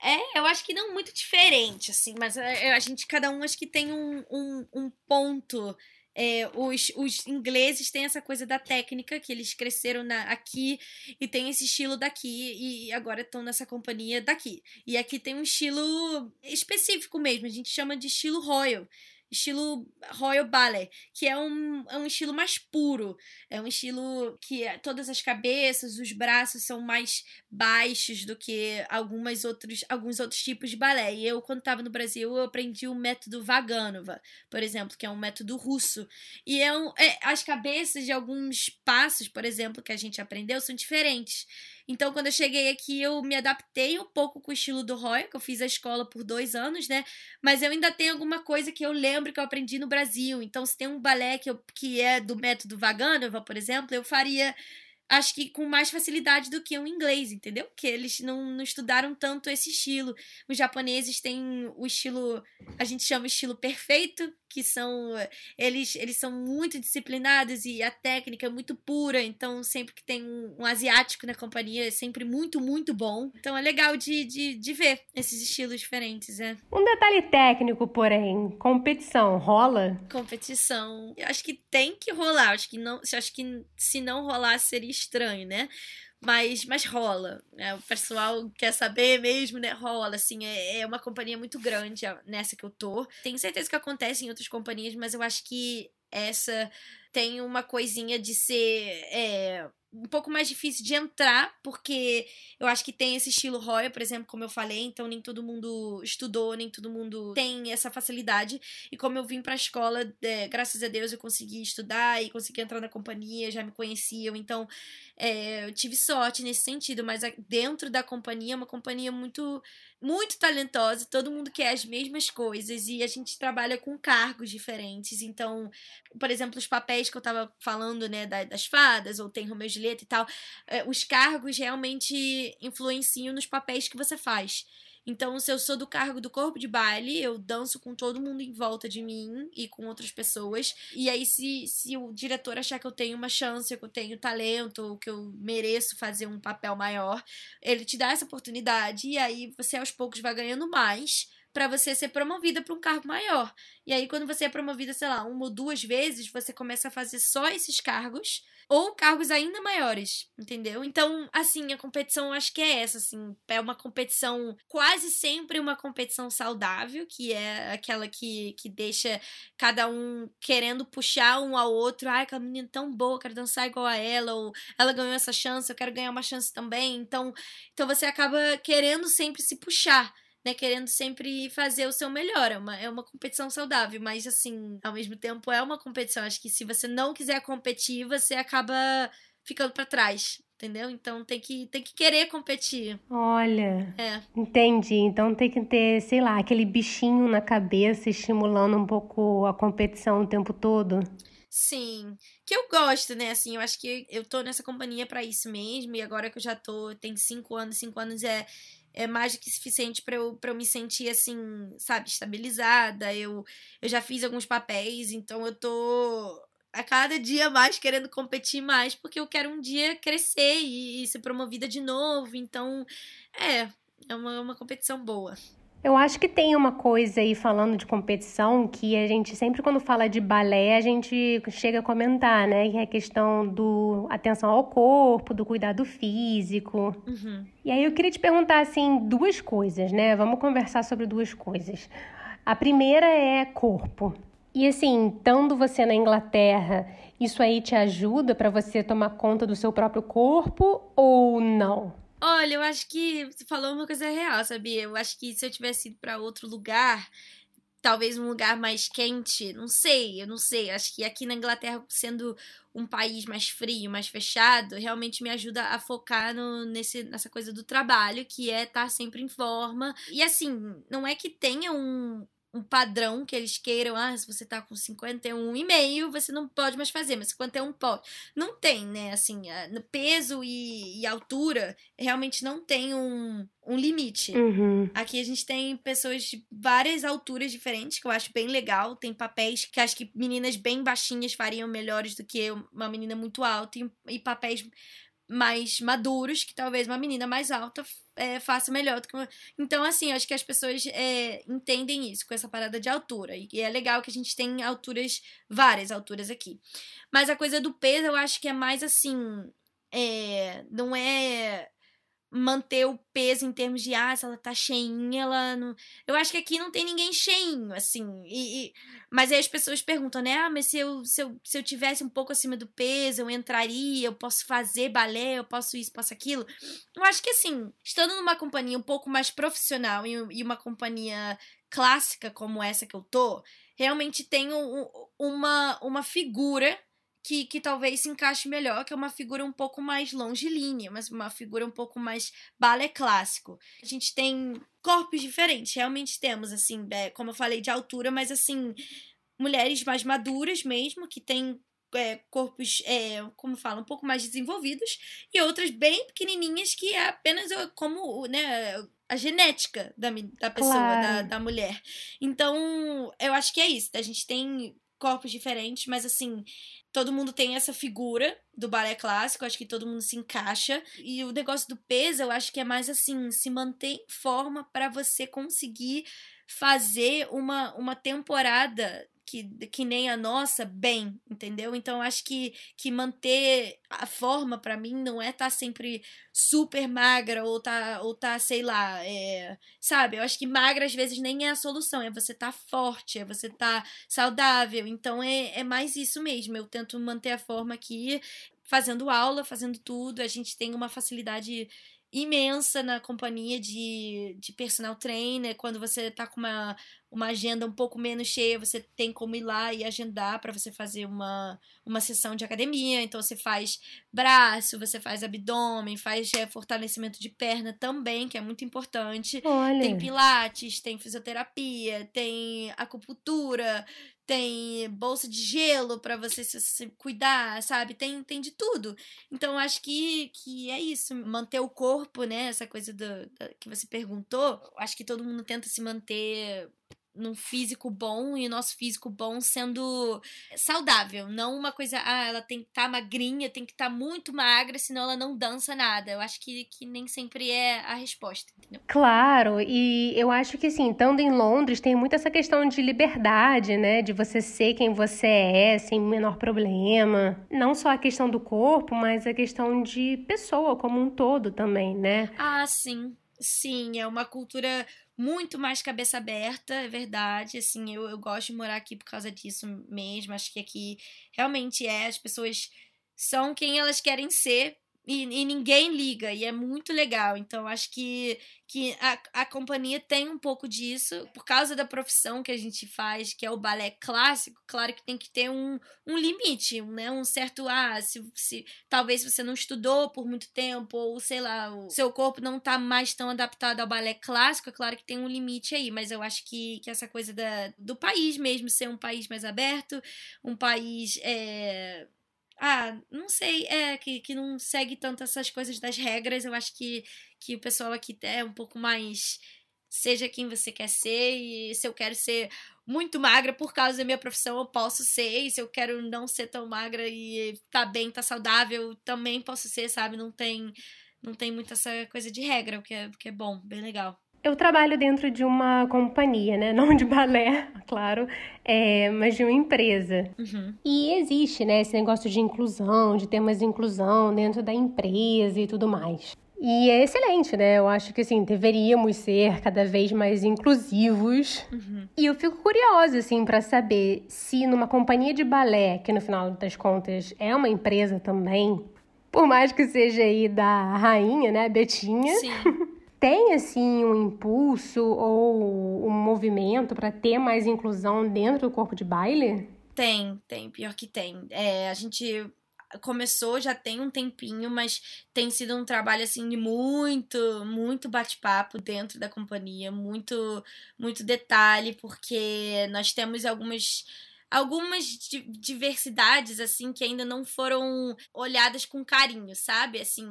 É, eu acho que não muito diferente, assim, mas a, é, a gente, cada um, acho que tem um, um, um ponto. É, os, os ingleses têm essa coisa da técnica, que eles cresceram na, aqui e tem esse estilo daqui, e agora estão nessa companhia daqui. E aqui tem um estilo específico mesmo, a gente chama de estilo royal estilo Royal Ballet, que é um, é um estilo mais puro. É um estilo que é, todas as cabeças, os braços são mais baixos do que algumas outros, alguns outros tipos de balé. E eu, quando estava no Brasil, eu aprendi o método Vaganova, por exemplo, que é um método russo. E é, um, é as cabeças de alguns passos, por exemplo, que a gente aprendeu são diferentes. Então, quando eu cheguei aqui, eu me adaptei um pouco com o estilo do Roy, que eu fiz a escola por dois anos, né? Mas eu ainda tenho alguma coisa que eu lembro que eu aprendi no Brasil. Então, se tem um balé que, eu, que é do método Vaganova, por exemplo, eu faria acho que com mais facilidade do que o inglês, entendeu? Que eles não, não estudaram tanto esse estilo. Os japoneses têm o estilo, a gente chama estilo perfeito, que são eles eles são muito disciplinados e a técnica é muito pura, então sempre que tem um, um asiático na companhia é sempre muito, muito bom. Então é legal de, de, de ver esses estilos diferentes, é. Um detalhe técnico, porém, competição rola? Competição, eu acho que tem que rolar, acho que não, acho que se não rolar seria estranho, né? mas, mas rola. Né? O pessoal quer saber mesmo, né? Rola, assim, é, é uma companhia muito grande nessa que eu tô. Tenho certeza que acontece em outras companhias, mas eu acho que essa tem uma coisinha de ser é, um pouco mais difícil de entrar, porque eu acho que tem esse estilo Royal, por exemplo, como eu falei, então nem todo mundo estudou, nem todo mundo tem essa facilidade. E como eu vim pra escola, é, graças a Deus eu consegui estudar e consegui entrar na companhia, já me conheciam, então é, eu tive sorte nesse sentido, mas dentro da companhia, é uma companhia muito muito talentosa, todo mundo quer as mesmas coisas e a gente trabalha com cargos diferentes. Então, por exemplo, os papéis que eu tava falando, né, das fadas, ou tem Romeu e Julieta e tal, é, os cargos realmente influenciam nos papéis que você faz. Então, se eu sou do cargo do corpo de baile, eu danço com todo mundo em volta de mim e com outras pessoas. E aí, se, se o diretor achar que eu tenho uma chance, que eu tenho talento, que eu mereço fazer um papel maior, ele te dá essa oportunidade. E aí, você aos poucos vai ganhando mais para você ser promovida para um cargo maior. E aí, quando você é promovida, sei lá, uma ou duas vezes, você começa a fazer só esses cargos ou cargos ainda maiores, entendeu? Então, assim, a competição acho que é essa, assim, é uma competição quase sempre uma competição saudável, que é aquela que, que deixa cada um querendo puxar um ao outro, ai, aquela menina tão boa, quero dançar igual a ela, ou ela ganhou essa chance, eu quero ganhar uma chance também. Então, então você acaba querendo sempre se puxar né, querendo sempre fazer o seu melhor. É uma, é uma competição saudável, mas assim, ao mesmo tempo é uma competição. Acho que se você não quiser competir, você acaba ficando para trás. Entendeu? Então tem que, tem que querer competir. Olha. É. Entendi. Então tem que ter, sei lá, aquele bichinho na cabeça estimulando um pouco a competição o tempo todo. Sim, que eu gosto, né? Assim, eu acho que eu tô nessa companhia para isso mesmo. E agora que eu já tô, tem cinco anos, cinco anos é é mais do que suficiente para eu, eu me sentir assim, sabe, estabilizada. Eu, eu já fiz alguns papéis, então eu tô a cada dia mais querendo competir mais, porque eu quero um dia crescer e, e ser promovida de novo. Então, é, é uma, uma competição boa. Eu acho que tem uma coisa aí falando de competição que a gente sempre quando fala de balé a gente chega a comentar, né? Que é a questão do atenção ao corpo, do cuidado físico. Uhum. E aí eu queria te perguntar assim duas coisas, né? Vamos conversar sobre duas coisas. A primeira é corpo. E assim, estando você na Inglaterra, isso aí te ajuda para você tomar conta do seu próprio corpo ou não? Olha, eu acho que você falou uma coisa real, sabia? Eu acho que se eu tivesse ido para outro lugar, talvez um lugar mais quente, não sei, eu não sei. Acho que aqui na Inglaterra, sendo um país mais frio, mais fechado, realmente me ajuda a focar no, nesse, nessa coisa do trabalho, que é estar sempre em forma. E assim, não é que tenha um, um padrão que eles queiram, ah, se você tá com 51,5, você não pode mais fazer, mas 51 pode. Não tem, né? Assim, no peso e, e, altura, realmente não tem um, um limite. Uhum. Aqui a gente tem pessoas de várias alturas diferentes, que eu acho bem legal. Tem papéis que acho que meninas bem baixinhas fariam melhores do que uma menina muito alta, e, e papéis mais maduros, que talvez uma menina mais alta é, faça melhor do que uma... Então, assim, acho que as pessoas é, entendem isso com essa parada de altura. E é legal que a gente tem alturas, várias alturas aqui. Mas a coisa do peso, eu acho que é mais assim. É, não é manter o peso em termos de ah, se ela tá cheinha, ela não. Eu acho que aqui não tem ninguém cheinho, assim. E, e... Mas aí as pessoas perguntam, né? Ah, mas se eu, se, eu, se eu tivesse um pouco acima do peso, eu entraria, eu posso fazer balé, eu posso isso, posso aquilo. Eu acho que assim, estando numa companhia um pouco mais profissional e, e uma companhia clássica como essa que eu tô, realmente tenho uma, uma figura que, que talvez se encaixe melhor, que é uma figura um pouco mais longilínea, mas uma figura um pouco mais balé clássico. A gente tem corpos diferentes, realmente temos, assim, é, como eu falei, de altura, mas assim, mulheres mais maduras mesmo, que têm é, corpos, é, como fala, um pouco mais desenvolvidos, e outras bem pequenininhas que é apenas como, né, a genética da, da pessoa, claro. da, da mulher. Então, eu acho que é isso. A gente tem corpos diferentes, mas assim, todo mundo tem essa figura do balé clássico, acho que todo mundo se encaixa. E o negócio do peso, eu acho que é mais assim, se manter em forma para você conseguir fazer uma, uma temporada que, que nem a nossa bem, entendeu? Então acho que, que manter a forma para mim não é estar tá sempre super magra ou tá, ou tá sei lá, é, sabe? Eu acho que magra às vezes nem é a solução, é você tá forte, é você tá saudável. Então é, é mais isso mesmo. Eu tento manter a forma aqui, fazendo aula, fazendo tudo. A gente tem uma facilidade imensa na companhia de, de personal trainer. Quando você tá com uma, uma agenda um pouco menos cheia, você tem como ir lá e agendar para você fazer uma, uma sessão de academia. Então você faz braço, você faz abdômen, faz é, fortalecimento de perna também, que é muito importante. Olha. Tem pilates, tem fisioterapia, tem acupuntura, tem bolsa de gelo para você se, se, cuidar, sabe? Tem, tem de tudo. Então, acho que, que é isso. Manter o corpo, né? Essa coisa do, do que você perguntou. Acho que todo mundo tenta se manter num físico bom e o nosso físico bom sendo saudável, não uma coisa, ah, ela tem que estar tá magrinha, tem que estar tá muito magra, senão ela não dança nada. Eu acho que, que nem sempre é a resposta, entendeu? Claro, e eu acho que assim, estando em Londres, tem muito essa questão de liberdade, né, de você ser quem você é, sem o menor problema. Não só a questão do corpo, mas a questão de pessoa como um todo também, né? Ah, sim. Sim, é uma cultura muito mais cabeça aberta, é verdade. Assim, eu, eu gosto de morar aqui por causa disso mesmo. Acho que aqui realmente é, as pessoas são quem elas querem ser e, e, ninguém liga, e é muito legal. Então, acho que, que a, a companhia tem um pouco disso, por causa da profissão que a gente faz, que é o balé clássico, claro que tem que ter um, um limite, né? Um certo, ah, se, se talvez você não estudou por muito tempo, ou sei lá, o seu corpo não tá mais tão adaptado ao balé clássico, é claro que tem um limite aí, mas eu acho que, que essa coisa da, do país mesmo ser um país mais aberto, um país. É, ah, não sei, é, que, que não segue tanto essas coisas das regras. Eu acho que, que o pessoal aqui é um pouco mais. Seja quem você quer ser, e se eu quero ser muito magra por causa da minha profissão, eu posso ser. E se eu quero não ser tão magra e tá bem, tá saudável, também posso ser, sabe? Não tem, não tem muito essa coisa de regra, o que é, o que é bom, bem legal. Eu trabalho dentro de uma companhia, né? Não de balé, claro, é, mas de uma empresa. Uhum. E existe, né, esse negócio de inclusão, de ter mais inclusão dentro da empresa e tudo mais. E é excelente, né? Eu acho que assim, deveríamos ser cada vez mais inclusivos. Uhum. E eu fico curiosa, assim, para saber se numa companhia de balé, que no final das contas é uma empresa também, por mais que seja aí da rainha, né, Betinha. Sim. tem assim um impulso ou um movimento para ter mais inclusão dentro do corpo de baile? Tem, tem, pior que tem. É, a gente começou já tem um tempinho, mas tem sido um trabalho assim de muito, muito bate-papo dentro da companhia, muito, muito detalhe, porque nós temos algumas algumas diversidades assim que ainda não foram olhadas com carinho, sabe? Assim,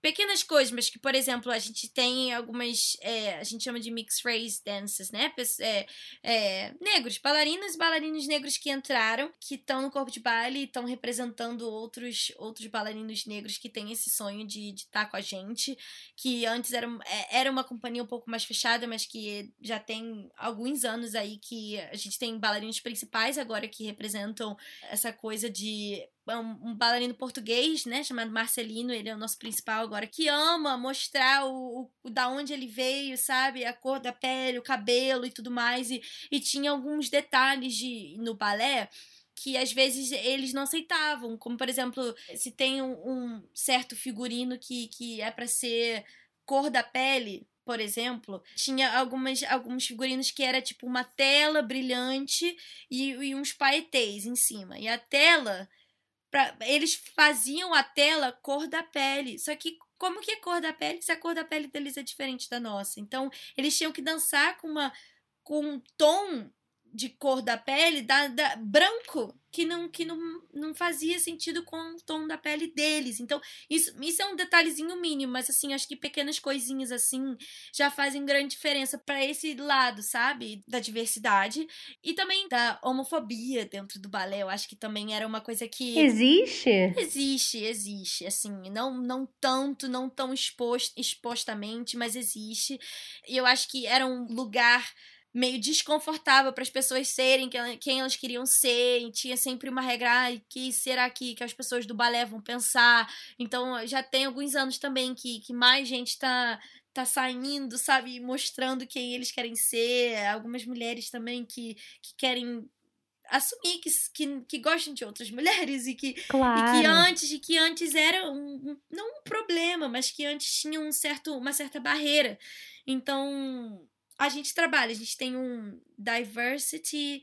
pequenas coisas, mas que, por exemplo, a gente tem algumas. É, a gente chama de mixed race dances, né? É, é, negros, bailarinas e bailarinos negros que entraram, que estão no corpo de baile e estão representando outros, outros bailarinos negros que têm esse sonho de estar tá com a gente. Que antes era, é, era uma companhia um pouco mais fechada, mas que já tem alguns anos aí que a gente tem bailarinos principais agora que representam essa coisa de um, um bailarino português, né, chamado Marcelino, ele é o nosso principal agora, que ama mostrar o, o, da onde ele veio, sabe, a cor da pele, o cabelo e tudo mais, e, e tinha alguns detalhes de, no balé que às vezes eles não aceitavam, como por exemplo, se tem um, um certo figurino que, que é para ser cor da pele, por exemplo, tinha algumas, alguns figurinos que era tipo uma tela brilhante e, e uns paetês em cima. E a tela Pra, eles faziam a tela cor da pele. Só que como que é cor da pele se a cor da pele deles é diferente da nossa? Então, eles tinham que dançar com uma com um tom de cor da pele da, da, branco que não que não, não fazia sentido com o tom da pele deles. Então, isso, isso é um detalhezinho mínimo, mas assim, acho que pequenas coisinhas assim já fazem grande diferença para esse lado, sabe? Da diversidade e também da homofobia dentro do balé. Eu acho que também era uma coisa que Existe? Existe, existe, assim, não não tanto, não tão exposto, expostamente, mas existe. E eu acho que era um lugar meio desconfortável para as pessoas serem quem elas queriam ser, e tinha sempre uma regra, ai, que será que, que as pessoas do balé vão pensar? Então já tem alguns anos também que, que mais gente está tá saindo, sabe, mostrando quem eles querem ser, algumas mulheres também que, que querem assumir que, que, que gostam de outras mulheres e que, claro. e que antes e que antes era um, não um problema, mas que antes tinha um certo, uma certa barreira. Então, a gente trabalha, a gente tem um diversity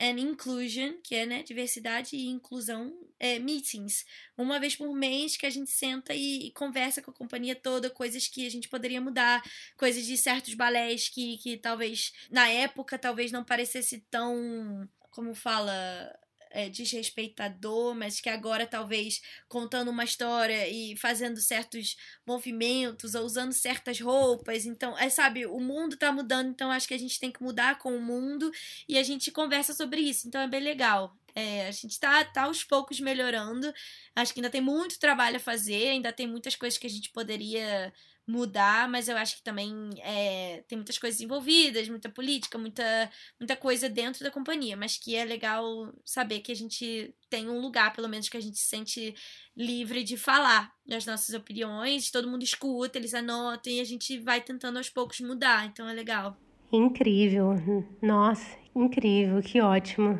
and inclusion, que é né, diversidade e inclusão, é, meetings, uma vez por mês que a gente senta e, e, conversa com a companhia toda, coisas que a gente poderia mudar, coisas de certos balés que, que talvez na época talvez não parecesse tão, como fala, é, desrespeitador, mas que agora talvez contando uma história e fazendo certos movimentos ou usando certas roupas. Então, é, sabe, o mundo tá mudando, então acho que a gente tem que mudar com o mundo e a gente conversa sobre isso. Então é bem legal. É, a gente tá, tá aos poucos melhorando. Acho que ainda tem muito trabalho a fazer, ainda tem muitas coisas que a gente poderia mudar, mas eu acho que também é, tem muitas coisas envolvidas, muita política, muita, muita coisa dentro da companhia, mas que é legal saber que a gente tem um lugar, pelo menos, que a gente se sente livre de falar das nossas opiniões, todo mundo escuta, eles anotam e a gente vai tentando aos poucos mudar, então é legal. Incrível, nossa, incrível, que ótimo.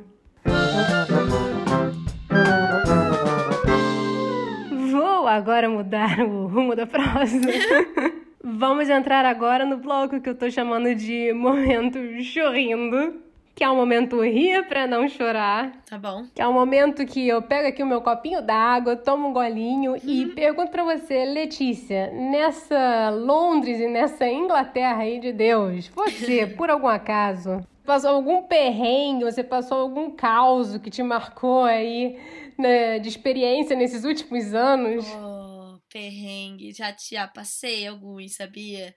Agora mudar o rumo da prosa. Vamos entrar agora no bloco que eu tô chamando de momento chorrindo. Que é um momento rir pra não chorar. Tá bom. Que é um momento que eu pego aqui o meu copinho d'água, tomo um golinho uhum. e pergunto pra você, Letícia, nessa Londres e nessa Inglaterra aí de Deus, você, por algum acaso, passou algum perrengue, você passou algum caos que te marcou aí né, de experiência nesses últimos anos? Oh, perrengue, já, já passei alguns, sabia?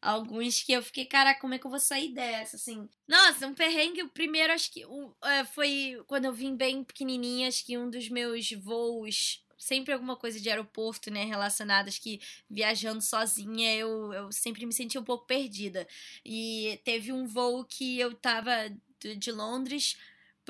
Alguns que eu fiquei, cara, como é que eu vou sair dessa, assim? Nossa, um perrengue, o primeiro, acho que um, é, foi quando eu vim bem pequenininha, acho que um dos meus voos sempre alguma coisa de aeroporto, né, relacionadas que viajando sozinha eu, eu sempre me senti um pouco perdida. E teve um voo que eu tava de Londres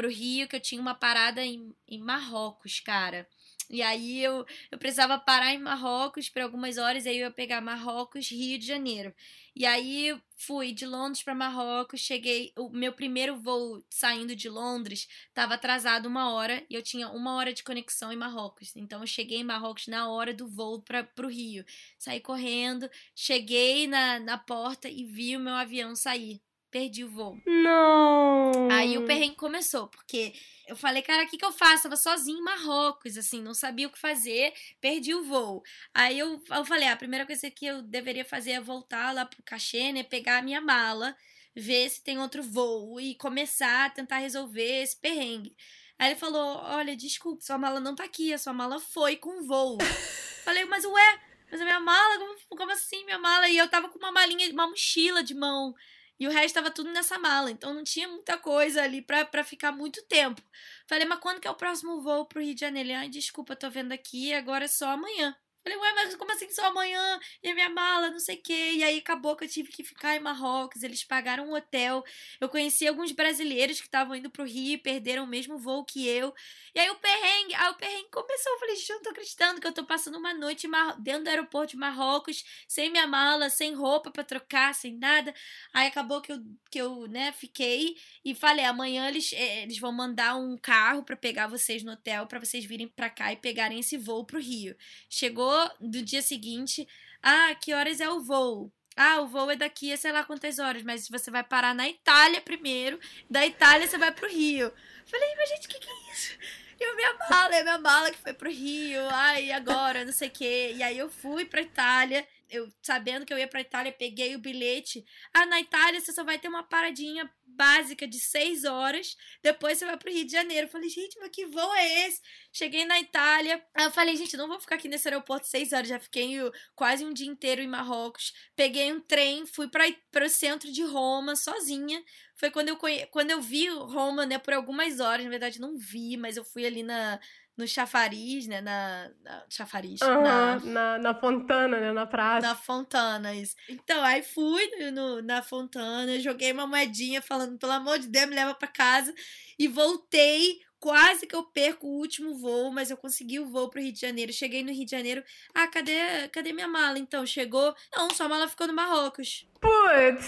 pro Rio, que eu tinha uma parada em, em Marrocos, cara. E aí eu, eu precisava parar em Marrocos por algumas horas, aí eu ia pegar Marrocos, Rio de Janeiro. E aí fui de Londres para Marrocos, cheguei, o meu primeiro voo saindo de Londres estava atrasado uma hora e eu tinha uma hora de conexão em Marrocos. Então eu cheguei em Marrocos na hora do voo para o Rio. Saí correndo, cheguei na, na porta e vi o meu avião sair perdi o voo. Não! Aí o perrengue começou, porque eu falei, cara, o que, que eu faço? Eu tava sozinha em Marrocos, assim, não sabia o que fazer, perdi o voo. Aí eu, eu falei, ah, a primeira coisa que eu deveria fazer é voltar lá pro cachê, né, pegar a minha mala, ver se tem outro voo e começar a tentar resolver esse perrengue. Aí ele falou, olha, desculpa, sua mala não tá aqui, a sua mala foi com voo. falei, mas ué, mas a minha mala, como, como assim minha mala? E eu tava com uma malinha, uma mochila de mão. E o resto estava tudo nessa mala, então não tinha muita coisa ali para ficar muito tempo. Falei, mas quando que é o próximo voo pro Rio de Janeiro? Ai, desculpa, tô vendo aqui, agora é só amanhã. Falei, ué, mas como assim só amanhã? E a minha mala, não sei o quê. E aí acabou que eu tive que ficar em Marrocos. Eles pagaram um hotel. Eu conheci alguns brasileiros que estavam indo pro Rio e perderam o mesmo voo que eu. E aí o perrengue, aí o perrengue começou. Eu falei, gente, eu não tô acreditando que eu tô passando uma noite dentro do aeroporto de Marrocos, sem minha mala, sem roupa para trocar, sem nada. Aí acabou que eu, que eu né, fiquei e falei, amanhã eles, eh, eles vão mandar um carro para pegar vocês no hotel, para vocês virem pra cá e pegarem esse voo pro Rio. Chegou do dia seguinte. Ah, que horas é o voo? Ah, o voo é daqui a sei lá quantas horas, mas você vai parar na Itália primeiro, da Itália você vai pro Rio. Falei, mas gente, o que, que é isso? E a minha mala, é a minha mala que foi pro Rio, ai, agora, não sei o quê. E aí eu fui pra Itália, eu sabendo que eu ia pra Itália, peguei o bilhete. Ah, na Itália você só vai ter uma paradinha básica de seis horas, depois você vai pro Rio de Janeiro. Eu falei, gente, mas que voo é esse? Cheguei na Itália, aí eu falei, gente, não vou ficar aqui nesse aeroporto seis horas, já fiquei quase um dia inteiro em Marrocos. Peguei um trem, fui para o centro de Roma sozinha. Foi quando eu, conhe... quando eu vi Roma, né, por algumas horas, na verdade não vi, mas eu fui ali na, no chafariz, né? Na, na chafariz. Uhum, na... na... Na, fontana, né? Na praça. Na fontana, isso. Então, aí fui no, na fontana, joguei uma moedinha falando, pelo amor de Deus, me leva para casa. E voltei Quase que eu perco o último voo, mas eu consegui o voo pro Rio de Janeiro. Cheguei no Rio de Janeiro. Ah, cadê, cadê minha mala? Então, chegou. Não, sua mala ficou no Marrocos. Putz!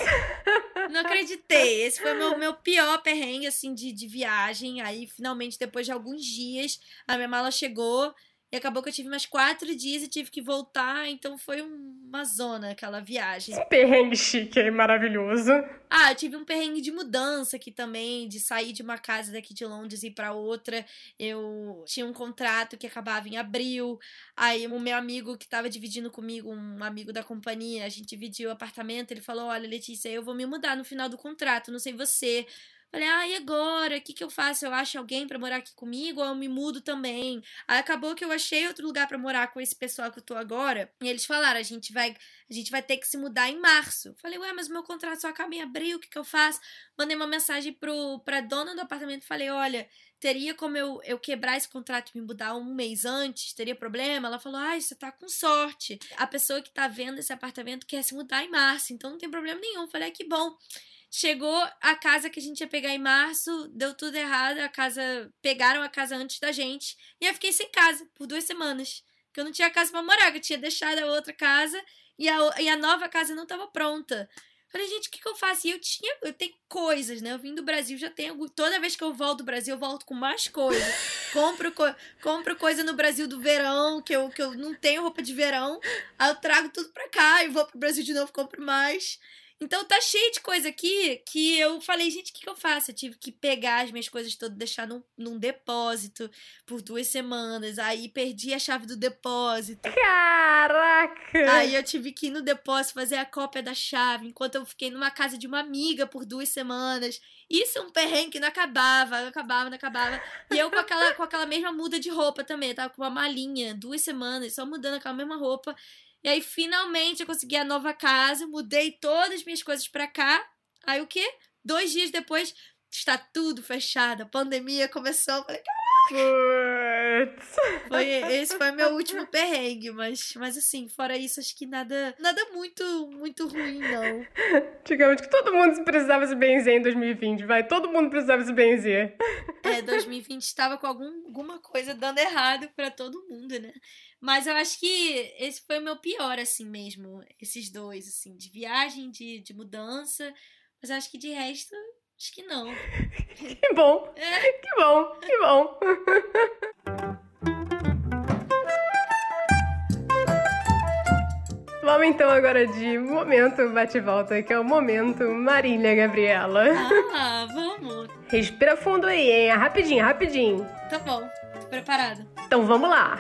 Não acreditei. Esse foi o meu, meu pior perrengue, assim, de, de viagem. Aí, finalmente, depois de alguns dias, a minha mala chegou. E acabou que eu tive mais quatro dias e tive que voltar, então foi uma zona aquela viagem. Esse perrengue chique aí, maravilhoso. Ah, eu tive um perrengue de mudança aqui também, de sair de uma casa daqui de Londres e ir pra outra. Eu tinha um contrato que acabava em abril. Aí o meu amigo que tava dividindo comigo, um amigo da companhia, a gente dividiu o apartamento, ele falou: Olha, Letícia, eu vou me mudar no final do contrato, não sei você. Falei, ah, e agora? O que, que eu faço? Eu acho alguém para morar aqui comigo ou eu me mudo também? Aí acabou que eu achei outro lugar para morar com esse pessoal que eu tô agora. E eles falaram, a gente vai, a gente vai ter que se mudar em março. Falei, ué, mas meu contrato só acaba em abril, o que, que eu faço? Mandei uma mensagem pro, pra dona do apartamento, falei, olha, teria como eu, eu quebrar esse contrato e me mudar um mês antes? Teria problema? Ela falou, ai, você tá com sorte. A pessoa que tá vendo esse apartamento quer se mudar em março, então não tem problema nenhum. Falei, ah, que bom. Chegou a casa que a gente ia pegar em março, deu tudo errado, a casa. Pegaram a casa antes da gente. E eu fiquei sem casa por duas semanas. Porque eu não tinha casa para morar, eu tinha deixado a outra casa e a, e a nova casa não estava pronta. Falei, gente, o que, que eu faço? E eu tinha, eu tenho coisas, né? Eu vim do Brasil, já tenho. Toda vez que eu volto do Brasil, eu volto com mais coisas. compro, co, compro coisa no Brasil do verão, que eu, que eu não tenho roupa de verão. Aí eu trago tudo pra cá e vou pro Brasil de novo, compro mais. Então tá cheio de coisa aqui que eu falei, gente, o que, que eu faço? Eu tive que pegar as minhas coisas todas, deixar num, num depósito por duas semanas. Aí perdi a chave do depósito. Caraca! Aí eu tive que ir no depósito fazer a cópia da chave, enquanto eu fiquei numa casa de uma amiga por duas semanas. Isso é um perrengue que não acabava, não acabava, não acabava. E eu com aquela, com aquela mesma muda de roupa também. Tava com uma malinha, duas semanas, só mudando aquela mesma roupa. E aí, finalmente, eu consegui a nova casa, mudei todas as minhas coisas pra cá. Aí, o quê? Dois dias depois, está tudo fechado. A pandemia começou. Eu falei, Foi, esse foi meu último perrengue, mas, mas assim, fora isso, acho que nada, nada muito, muito ruim, não. Digamos que todo mundo precisava se benzer em 2020, vai. Todo mundo precisava se benzer. É, É, 2020 estava com algum, alguma coisa dando errado para todo mundo, né? Mas eu acho que esse foi o meu pior, assim mesmo. Esses dois, assim, de viagem, de, de mudança. Mas acho que de resto, acho que não. Que bom. É. Que bom, que bom. Vamos então agora de momento bate-volta, que é o momento Marília Gabriela. Ah, vamos. Respira fundo aí, hein? Rapidinho, rapidinho. Tá bom, tô preparada. Então vamos lá.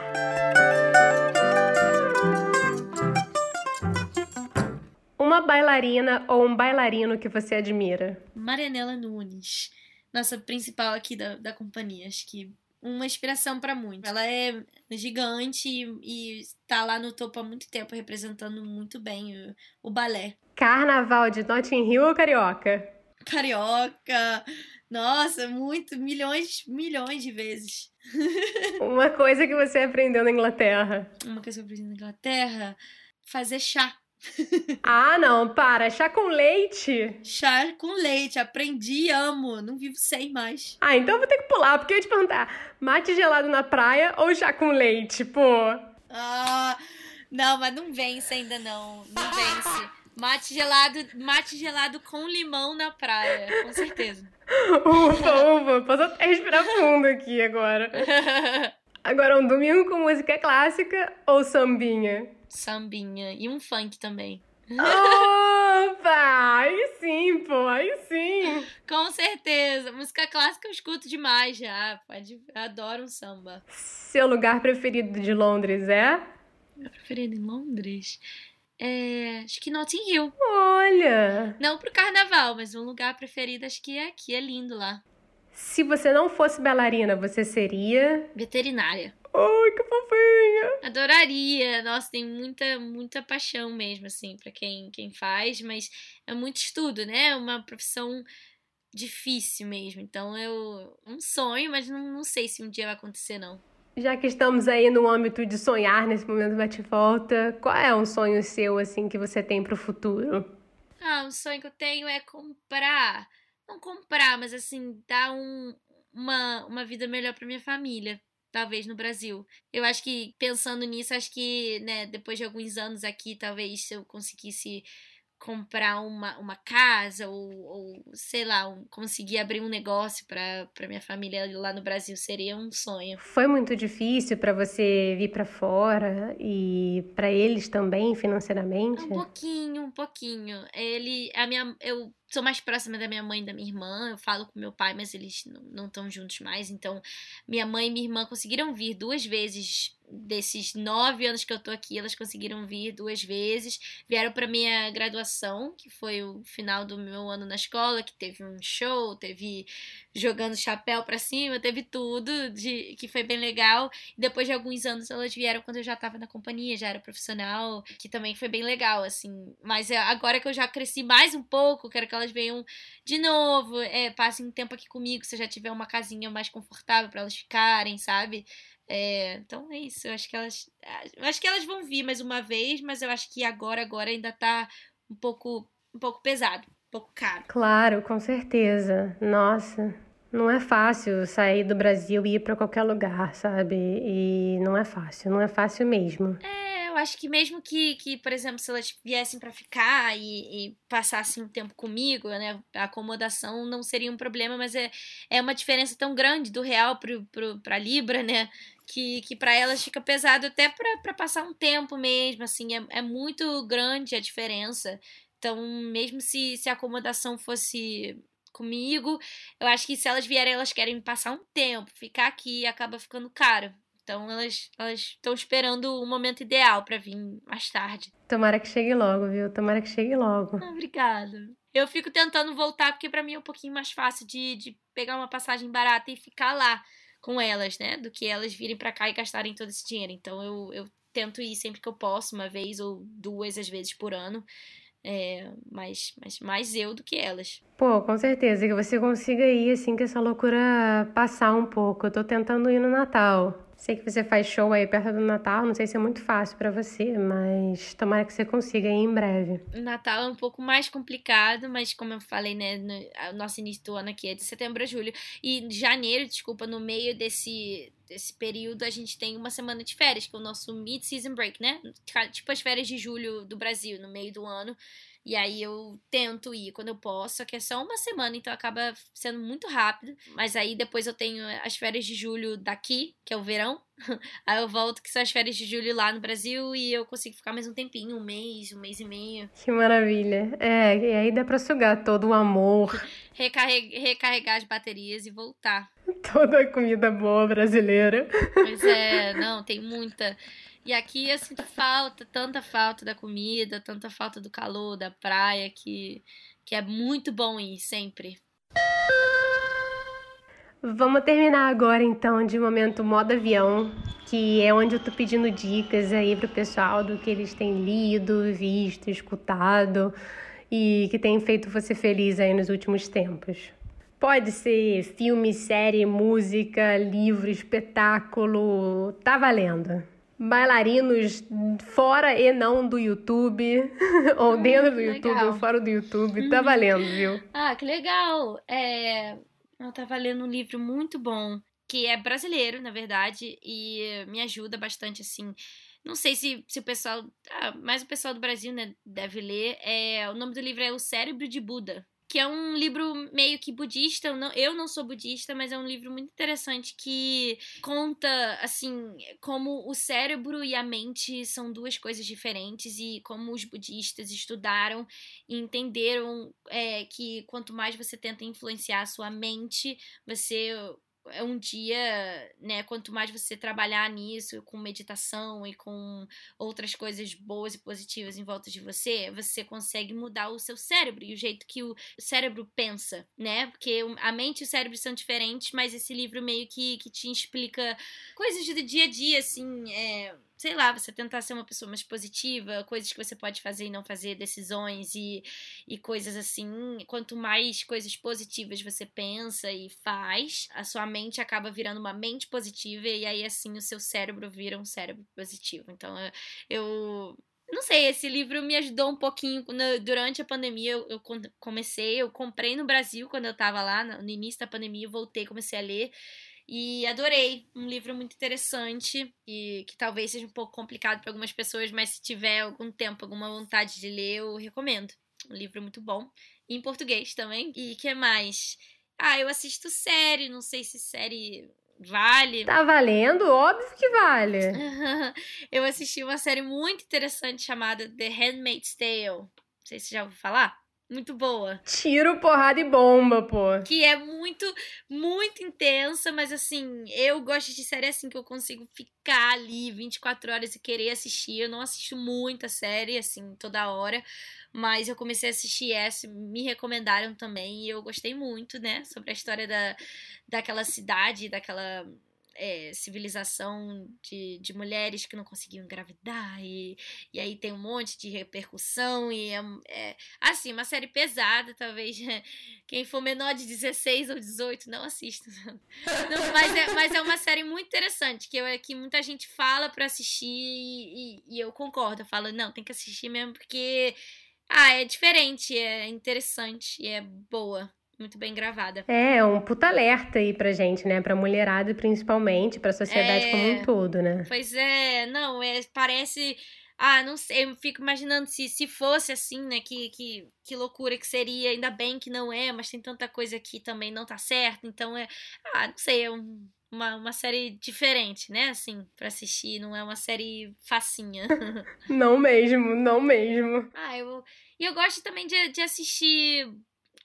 Uma bailarina ou um bailarino que você admira? Marianela Nunes, nossa principal aqui da, da companhia. Acho que uma inspiração para muitos. Ela é gigante e, está lá no topo há muito tempo, representando muito bem o, o balé. Carnaval de Notting Hill ou Carioca? Carioca! Nossa, muito, milhões, milhões de vezes. Uma coisa que você aprendeu na Inglaterra. Uma coisa que eu aprendi na Inglaterra, fazer chá. Ah, não, para. Chá com leite? Chá com leite. Aprendi, amo. Não vivo sem mais. Ah, então eu vou ter que pular, porque eu ia te perguntar: mate gelado na praia ou chá com leite, pô? Ah, não, mas não vence ainda não. Não vence. Mate gelado, mate gelado com limão na praia, com certeza. Ufa, ufa. Posso até respirar fundo aqui agora. Agora, um domingo com música clássica ou sambinha? sambinha e um funk também. Opa! Aí sim, pô, aí sim. Com certeza. Música clássica eu escuto demais já. Pode, adoro um samba. Seu lugar preferido de Londres é? Meu preferido em Londres? É, acho que Notting Hill. Olha! Não pro carnaval, mas um lugar preferido acho que é aqui, é lindo lá. Se você não fosse bailarina, você seria? Veterinária. Ai, que fofinha! Adoraria. Nossa, tem muita, muita paixão mesmo, assim, para quem, quem faz, mas é muito estudo, né? É uma profissão difícil mesmo. Então, eu. Um sonho, mas não, não sei se um dia vai acontecer, não. Já que estamos aí no âmbito de sonhar nesse momento bate-volta, qual é um sonho seu, assim, que você tem pro futuro? Ah, um sonho que eu tenho é comprar. Não comprar, mas assim, dar um, uma, uma vida melhor pra minha família talvez no Brasil. Eu acho que pensando nisso, acho que, né, depois de alguns anos aqui, talvez se eu conseguisse comprar uma, uma casa ou, ou sei lá, um, conseguir abrir um negócio para minha família lá no Brasil seria um sonho. Foi muito difícil para você vir para fora e para eles também financeiramente? Um pouquinho, um pouquinho. Ele, a minha, eu sou mais próxima da minha mãe e da minha irmã. Eu falo com meu pai, mas eles não estão juntos mais. Então, minha mãe e minha irmã conseguiram vir duas vezes desses nove anos que eu tô aqui. Elas conseguiram vir duas vezes. Vieram para minha graduação, que foi o final do meu ano na escola, que teve um show, teve jogando chapéu para cima, teve tudo, de que foi bem legal. E depois de alguns anos elas vieram quando eu já tava na companhia, já era profissional, que também foi bem legal, assim. Mas é, agora que eu já cresci mais um pouco, quero que elas venham de novo, é, passem um tempo aqui comigo, se já tiver uma casinha mais confortável para elas ficarem, sabe? É, então é isso, eu acho que elas. Eu acho que elas vão vir mais uma vez, mas eu acho que agora, agora ainda tá um pouco, um pouco pesado, um pouco caro. Claro, com certeza. Nossa. Não é fácil sair do Brasil e ir para qualquer lugar, sabe? E não é fácil, não é fácil mesmo. É, eu acho que mesmo que, que por exemplo, se elas viessem para ficar e, e, passassem tempo comigo, né, a acomodação não seria um problema, mas é, é uma diferença tão grande do real pro, pro, pra Libra, né, que, que para elas fica pesado até para passar um tempo mesmo, assim, é, é muito grande a diferença. Então, mesmo se, se a acomodação fosse comigo, eu acho que se elas vierem, elas querem passar um tempo, ficar aqui acaba ficando caro. Então elas estão esperando o momento ideal para vir mais tarde. Tomara que chegue logo, viu? Tomara que chegue logo. Ah, obrigada. Eu fico tentando voltar porque para mim é um pouquinho mais fácil de, de pegar uma passagem barata e ficar lá com elas, né? Do que elas virem para cá e gastarem todo esse dinheiro. Então eu, eu tento ir sempre que eu posso, uma vez ou duas às vezes por ano. É, mas, mas mais eu do que elas. Pô, com certeza que você consiga ir assim que essa loucura passar um pouco. Eu tô tentando ir no Natal. Sei que você faz show aí perto do Natal, não sei se é muito fácil para você, mas tomara que você consiga aí em breve. Natal é um pouco mais complicado, mas como eu falei, né, no, nosso início do ano aqui é de setembro a julho. E janeiro, desculpa, no meio desse, desse período a gente tem uma semana de férias, que é o nosso mid-season break, né? Tipo as férias de julho do Brasil, no meio do ano. E aí eu tento ir quando eu posso, só que é só uma semana, então acaba sendo muito rápido. Mas aí depois eu tenho as férias de julho daqui, que é o verão. Aí eu volto, que são as férias de julho lá no Brasil, e eu consigo ficar mais um tempinho, um mês, um mês e meio. Que maravilha. É, e aí dá pra sugar todo o amor. Recarregar, recarregar as baterias e voltar. Toda a comida boa brasileira. Pois é, não, tem muita. E aqui eu sinto falta, tanta falta da comida, tanta falta do calor, da praia, que, que é muito bom ir sempre. Vamos terminar agora então de momento modo avião, que é onde eu tô pedindo dicas aí pro pessoal do que eles têm lido, visto, escutado e que tem feito você feliz aí nos últimos tempos. Pode ser filme, série, música, livro, espetáculo, tá valendo bailarinos fora e não do YouTube, ou hum, dentro do legal. YouTube ou fora do YouTube. Tá uhum. valendo, viu? Ah, que legal! É... Eu tava lendo um livro muito bom, que é brasileiro, na verdade, e me ajuda bastante, assim. Não sei se, se o pessoal. Ah, mas o pessoal do Brasil, né, deve ler. É, o nome do livro é O Cérebro de Buda que é um livro meio que budista. Eu não, eu não sou budista, mas é um livro muito interessante que conta, assim, como o cérebro e a mente são duas coisas diferentes e como os budistas estudaram e entenderam é, que quanto mais você tenta influenciar a sua mente, você é um dia, né, quanto mais você trabalhar nisso, com meditação e com outras coisas boas e positivas em volta de você, você consegue mudar o seu cérebro e o jeito que o cérebro pensa, né? Porque a mente e o cérebro são diferentes, mas esse livro meio que, que te explica coisas do dia a dia, assim, é sei lá, você tentar ser uma pessoa mais positiva, coisas que você pode fazer e não fazer, decisões e, e coisas assim. Quanto mais coisas positivas você pensa e faz, a sua mente acaba virando uma mente positiva e aí assim o seu cérebro vira um cérebro positivo. Então eu não sei, esse livro me ajudou um pouquinho durante a pandemia. Eu, comecei, eu comprei no Brasil quando eu tava lá, no início da pandemia, voltei, comecei a ler. E adorei. Um livro muito interessante e que talvez seja um pouco complicado para algumas pessoas, mas se tiver algum tempo, alguma vontade de ler, eu recomendo. Um livro muito bom. Em português também. E que mais? Ah, eu assisto série, não sei se série vale. Tá valendo? Óbvio que vale. eu assisti uma série muito interessante chamada The Handmaid's Tale. Não sei se você já ouviu falar muito boa. Tiro, porrada e bomba, pô. Que é muito, muito intensa, mas assim, eu gosto de série assim que eu consigo ficar ali 24 horas e querer assistir. Eu não assisto muita série, assim, toda hora. Mas eu comecei a assistir essa, me recomendaram também, e eu gostei muito, né? Sobre a história da, daquela cidade, daquela é, civilização de, de mulheres que não conseguiam engravidar, e, e aí tem um monte de repercussão, e é, é assim, uma série pesada, talvez quem for menor de 16 ou 18 não assista. Não, mas, é, mas é uma série muito interessante, que, eu, que muita gente fala para assistir, e, e eu concordo, eu falo, não, tem que assistir mesmo, porque ah, é diferente, é interessante e é boa muito bem gravada. É, um puta alerta aí pra gente, né? Pra mulherada principalmente, pra sociedade é... como um todo, né? Pois é, não, é, parece. Ah, não sei, eu fico imaginando se, se fosse assim, né? Que, que, que loucura que seria. Ainda bem que não é, mas tem tanta coisa que também não tá certo. Então é. Ah, não sei, é um, uma, uma série diferente, né? Assim, pra assistir. Não é uma série facinha. não mesmo, não mesmo. Ah, eu. E eu gosto também de, de assistir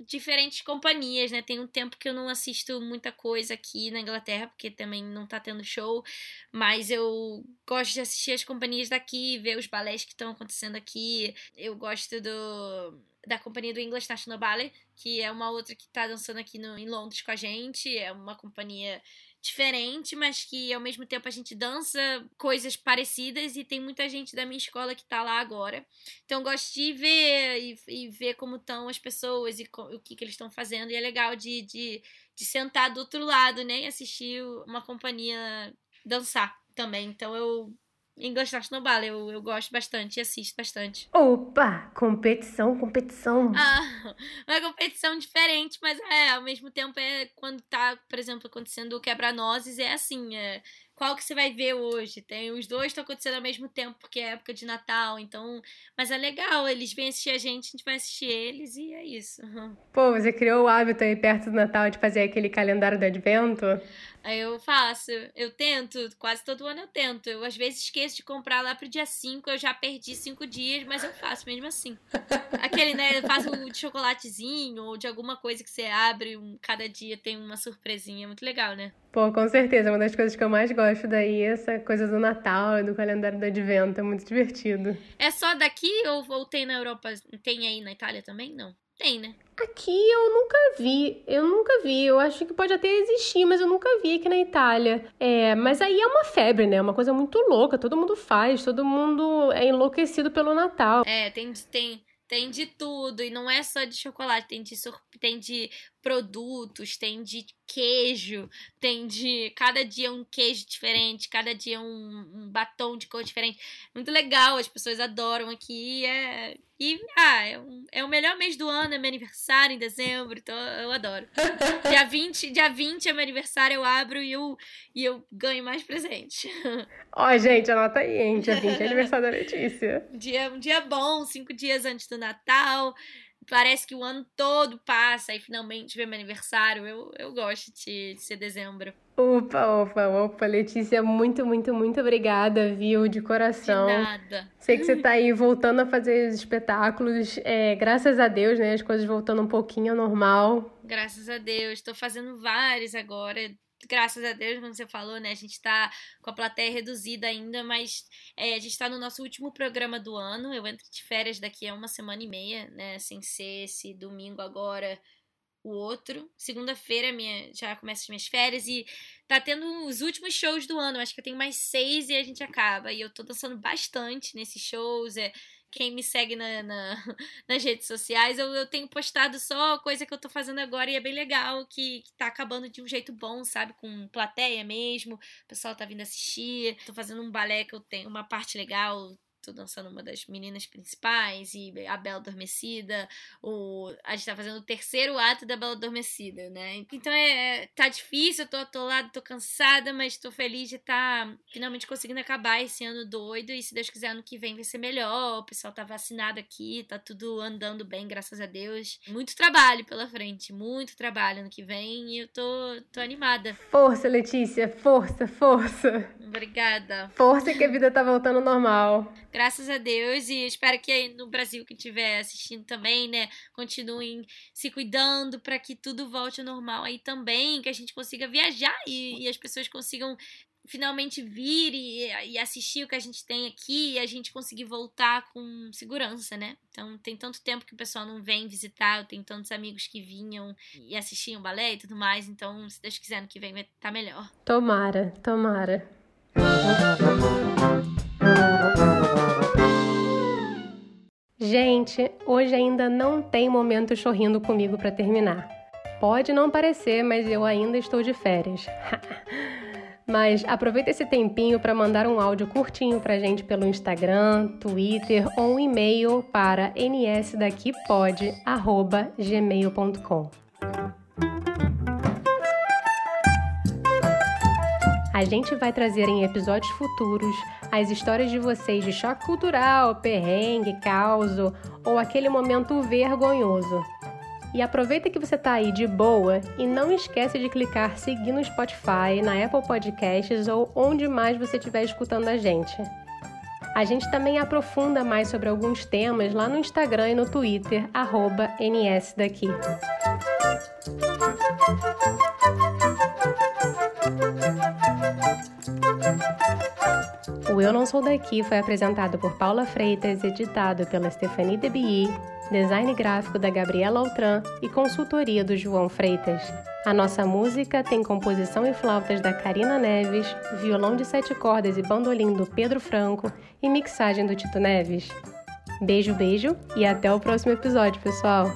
diferentes companhias, né? Tem um tempo que eu não assisto muita coisa aqui na Inglaterra, porque também não tá tendo show, mas eu gosto de assistir as companhias daqui, ver os balés que estão acontecendo aqui. Eu gosto do da companhia do English National Ballet, que é uma outra que tá dançando aqui no, em Londres com a gente. É uma companhia diferente, mas que ao mesmo tempo a gente dança coisas parecidas e tem muita gente da minha escola que tá lá agora. Então gosto de ver e, e ver como estão as pessoas e o que, que eles estão fazendo. E é legal de, de, de sentar do outro lado, né? E assistir uma companhia dançar também. Então eu engostar no balé. Eu, eu gosto bastante e assisto bastante. Opa! Competição, competição. Ah, uma competição diferente, mas é, ao mesmo tempo é quando tá, por exemplo, acontecendo o quebra-nozes, é assim, é qual que você vai ver hoje. Tem os dois estão acontecendo ao mesmo tempo, porque é época de Natal, então. Mas é legal, eles vêm assistir a gente, a gente vai assistir eles e é isso. Pô, você criou o hábito aí perto do Natal de fazer aquele calendário do advento? Aí eu faço, eu tento, quase todo ano eu tento. Eu às vezes esqueço de comprar lá pro dia 5, eu já perdi 5 dias, mas eu faço mesmo assim. Aquele, né, faz o de chocolatezinho ou de alguma coisa que você abre, um, cada dia tem uma surpresinha, muito legal, né? Pô, com certeza, uma das coisas que eu mais gosto daí é essa coisa do Natal e do calendário do advento, é muito divertido. É só daqui ou, ou tem na Europa, tem aí na Itália também? Não. Tem, né? Aqui eu nunca vi, eu nunca vi. Eu acho que pode até existir, mas eu nunca vi aqui na Itália. É, mas aí é uma febre, né? Uma coisa muito louca. Todo mundo faz, todo mundo é enlouquecido pelo Natal. É, tem, tem, tem de tudo. E não é só de chocolate, tem de, tem de produtos, tem de queijo, tem de. Cada dia um queijo diferente, cada dia um, um batom de cor diferente. Muito legal, as pessoas adoram aqui. É, e, ah, é, um, é o melhor mês do ano, é meu aniversário em dezembro, então eu adoro. dia, 20, dia 20 é meu aniversário, eu abro e eu, e eu ganho mais presente. Ó, oh, gente, anota aí, hein? Dia 20 é aniversário da Letícia. Dia, um dia bom, cinco dias antes do Natal parece que o ano todo passa e finalmente vem meu aniversário. Eu, eu gosto de, de ser dezembro. Opa, opa, opa, Letícia, muito, muito, muito obrigada, viu, de coração. De nada. Sei que você tá aí voltando a fazer os espetáculos, é, graças a Deus, né, as coisas voltando um pouquinho ao normal. Graças a Deus, tô fazendo vários agora, graças a Deus, como você falou, né? A gente tá com a plateia reduzida ainda, mas é, a gente tá no nosso último programa do ano. Eu entro de férias daqui a uma semana e meia, né? Sem ser esse domingo agora o outro. Segunda-feira minha já começa as minhas férias e tá tendo os últimos shows do ano. Acho que eu tenho mais seis e a gente acaba. E eu tô dançando bastante nesses shows. É, quem me segue na, na, nas redes sociais, eu, eu tenho postado só coisa que eu tô fazendo agora e é bem legal, que, que tá acabando de um jeito bom, sabe? Com plateia mesmo, o pessoal tá vindo assistir. Tô fazendo um balé que eu tenho uma parte legal, tô dançando uma das meninas principais e a Bela Adormecida. O, a gente tá fazendo o terceiro ato da Bela Adormecida, né? Então é, é tá difícil, eu tô atolada, tô cansada, mas tô feliz de estar tá finalmente conseguindo acabar esse ano doido. E se Deus quiser, ano que vem vai ser melhor. O pessoal tá vacinado aqui, tá tudo andando bem, graças a Deus. Muito trabalho pela frente, muito trabalho ano que vem e eu tô, tô animada. Força, Letícia, força, força. Obrigada. Força que a vida tá voltando ao normal. Graças a Deus. E espero que aí no Brasil que estiver assistindo também, né, continuem se cuidando para que tudo volte ao normal aí também, que a gente consiga viajar e, e as pessoas consigam finalmente vir e, e, assistir o que a gente tem aqui e a gente conseguir voltar com segurança, né? Então tem tanto tempo que o pessoal não vem visitar, eu tenho tantos amigos que vinham e assistiam balé e tudo mais, então se Deus quiser no que vem vai estar tá melhor. Tomara, tomara. Gente, hoje ainda não tem momento chorrindo comigo para terminar. Pode não parecer, mas eu ainda estou de férias. mas aproveita esse tempinho para mandar um áudio curtinho pra gente pelo Instagram, Twitter ou um e-mail para nsdaquipod@gmail.com. A gente vai trazer em episódios futuros as histórias de vocês de choque cultural, perrengue, caos ou aquele momento vergonhoso. E aproveita que você está aí de boa e não esquece de clicar seguir no Spotify, na Apple Podcasts ou onde mais você estiver escutando a gente. A gente também aprofunda mais sobre alguns temas lá no Instagram e no Twitter, arroba NSDaqui. O Eu Não Sou Daqui foi apresentado por Paula Freitas, editado pela Stephanie Debilly, design gráfico da Gabriela Altran e consultoria do João Freitas. A nossa música tem composição e flautas da Karina Neves, violão de sete cordas e bandolim do Pedro Franco e mixagem do Tito Neves. Beijo, beijo e até o próximo episódio, pessoal!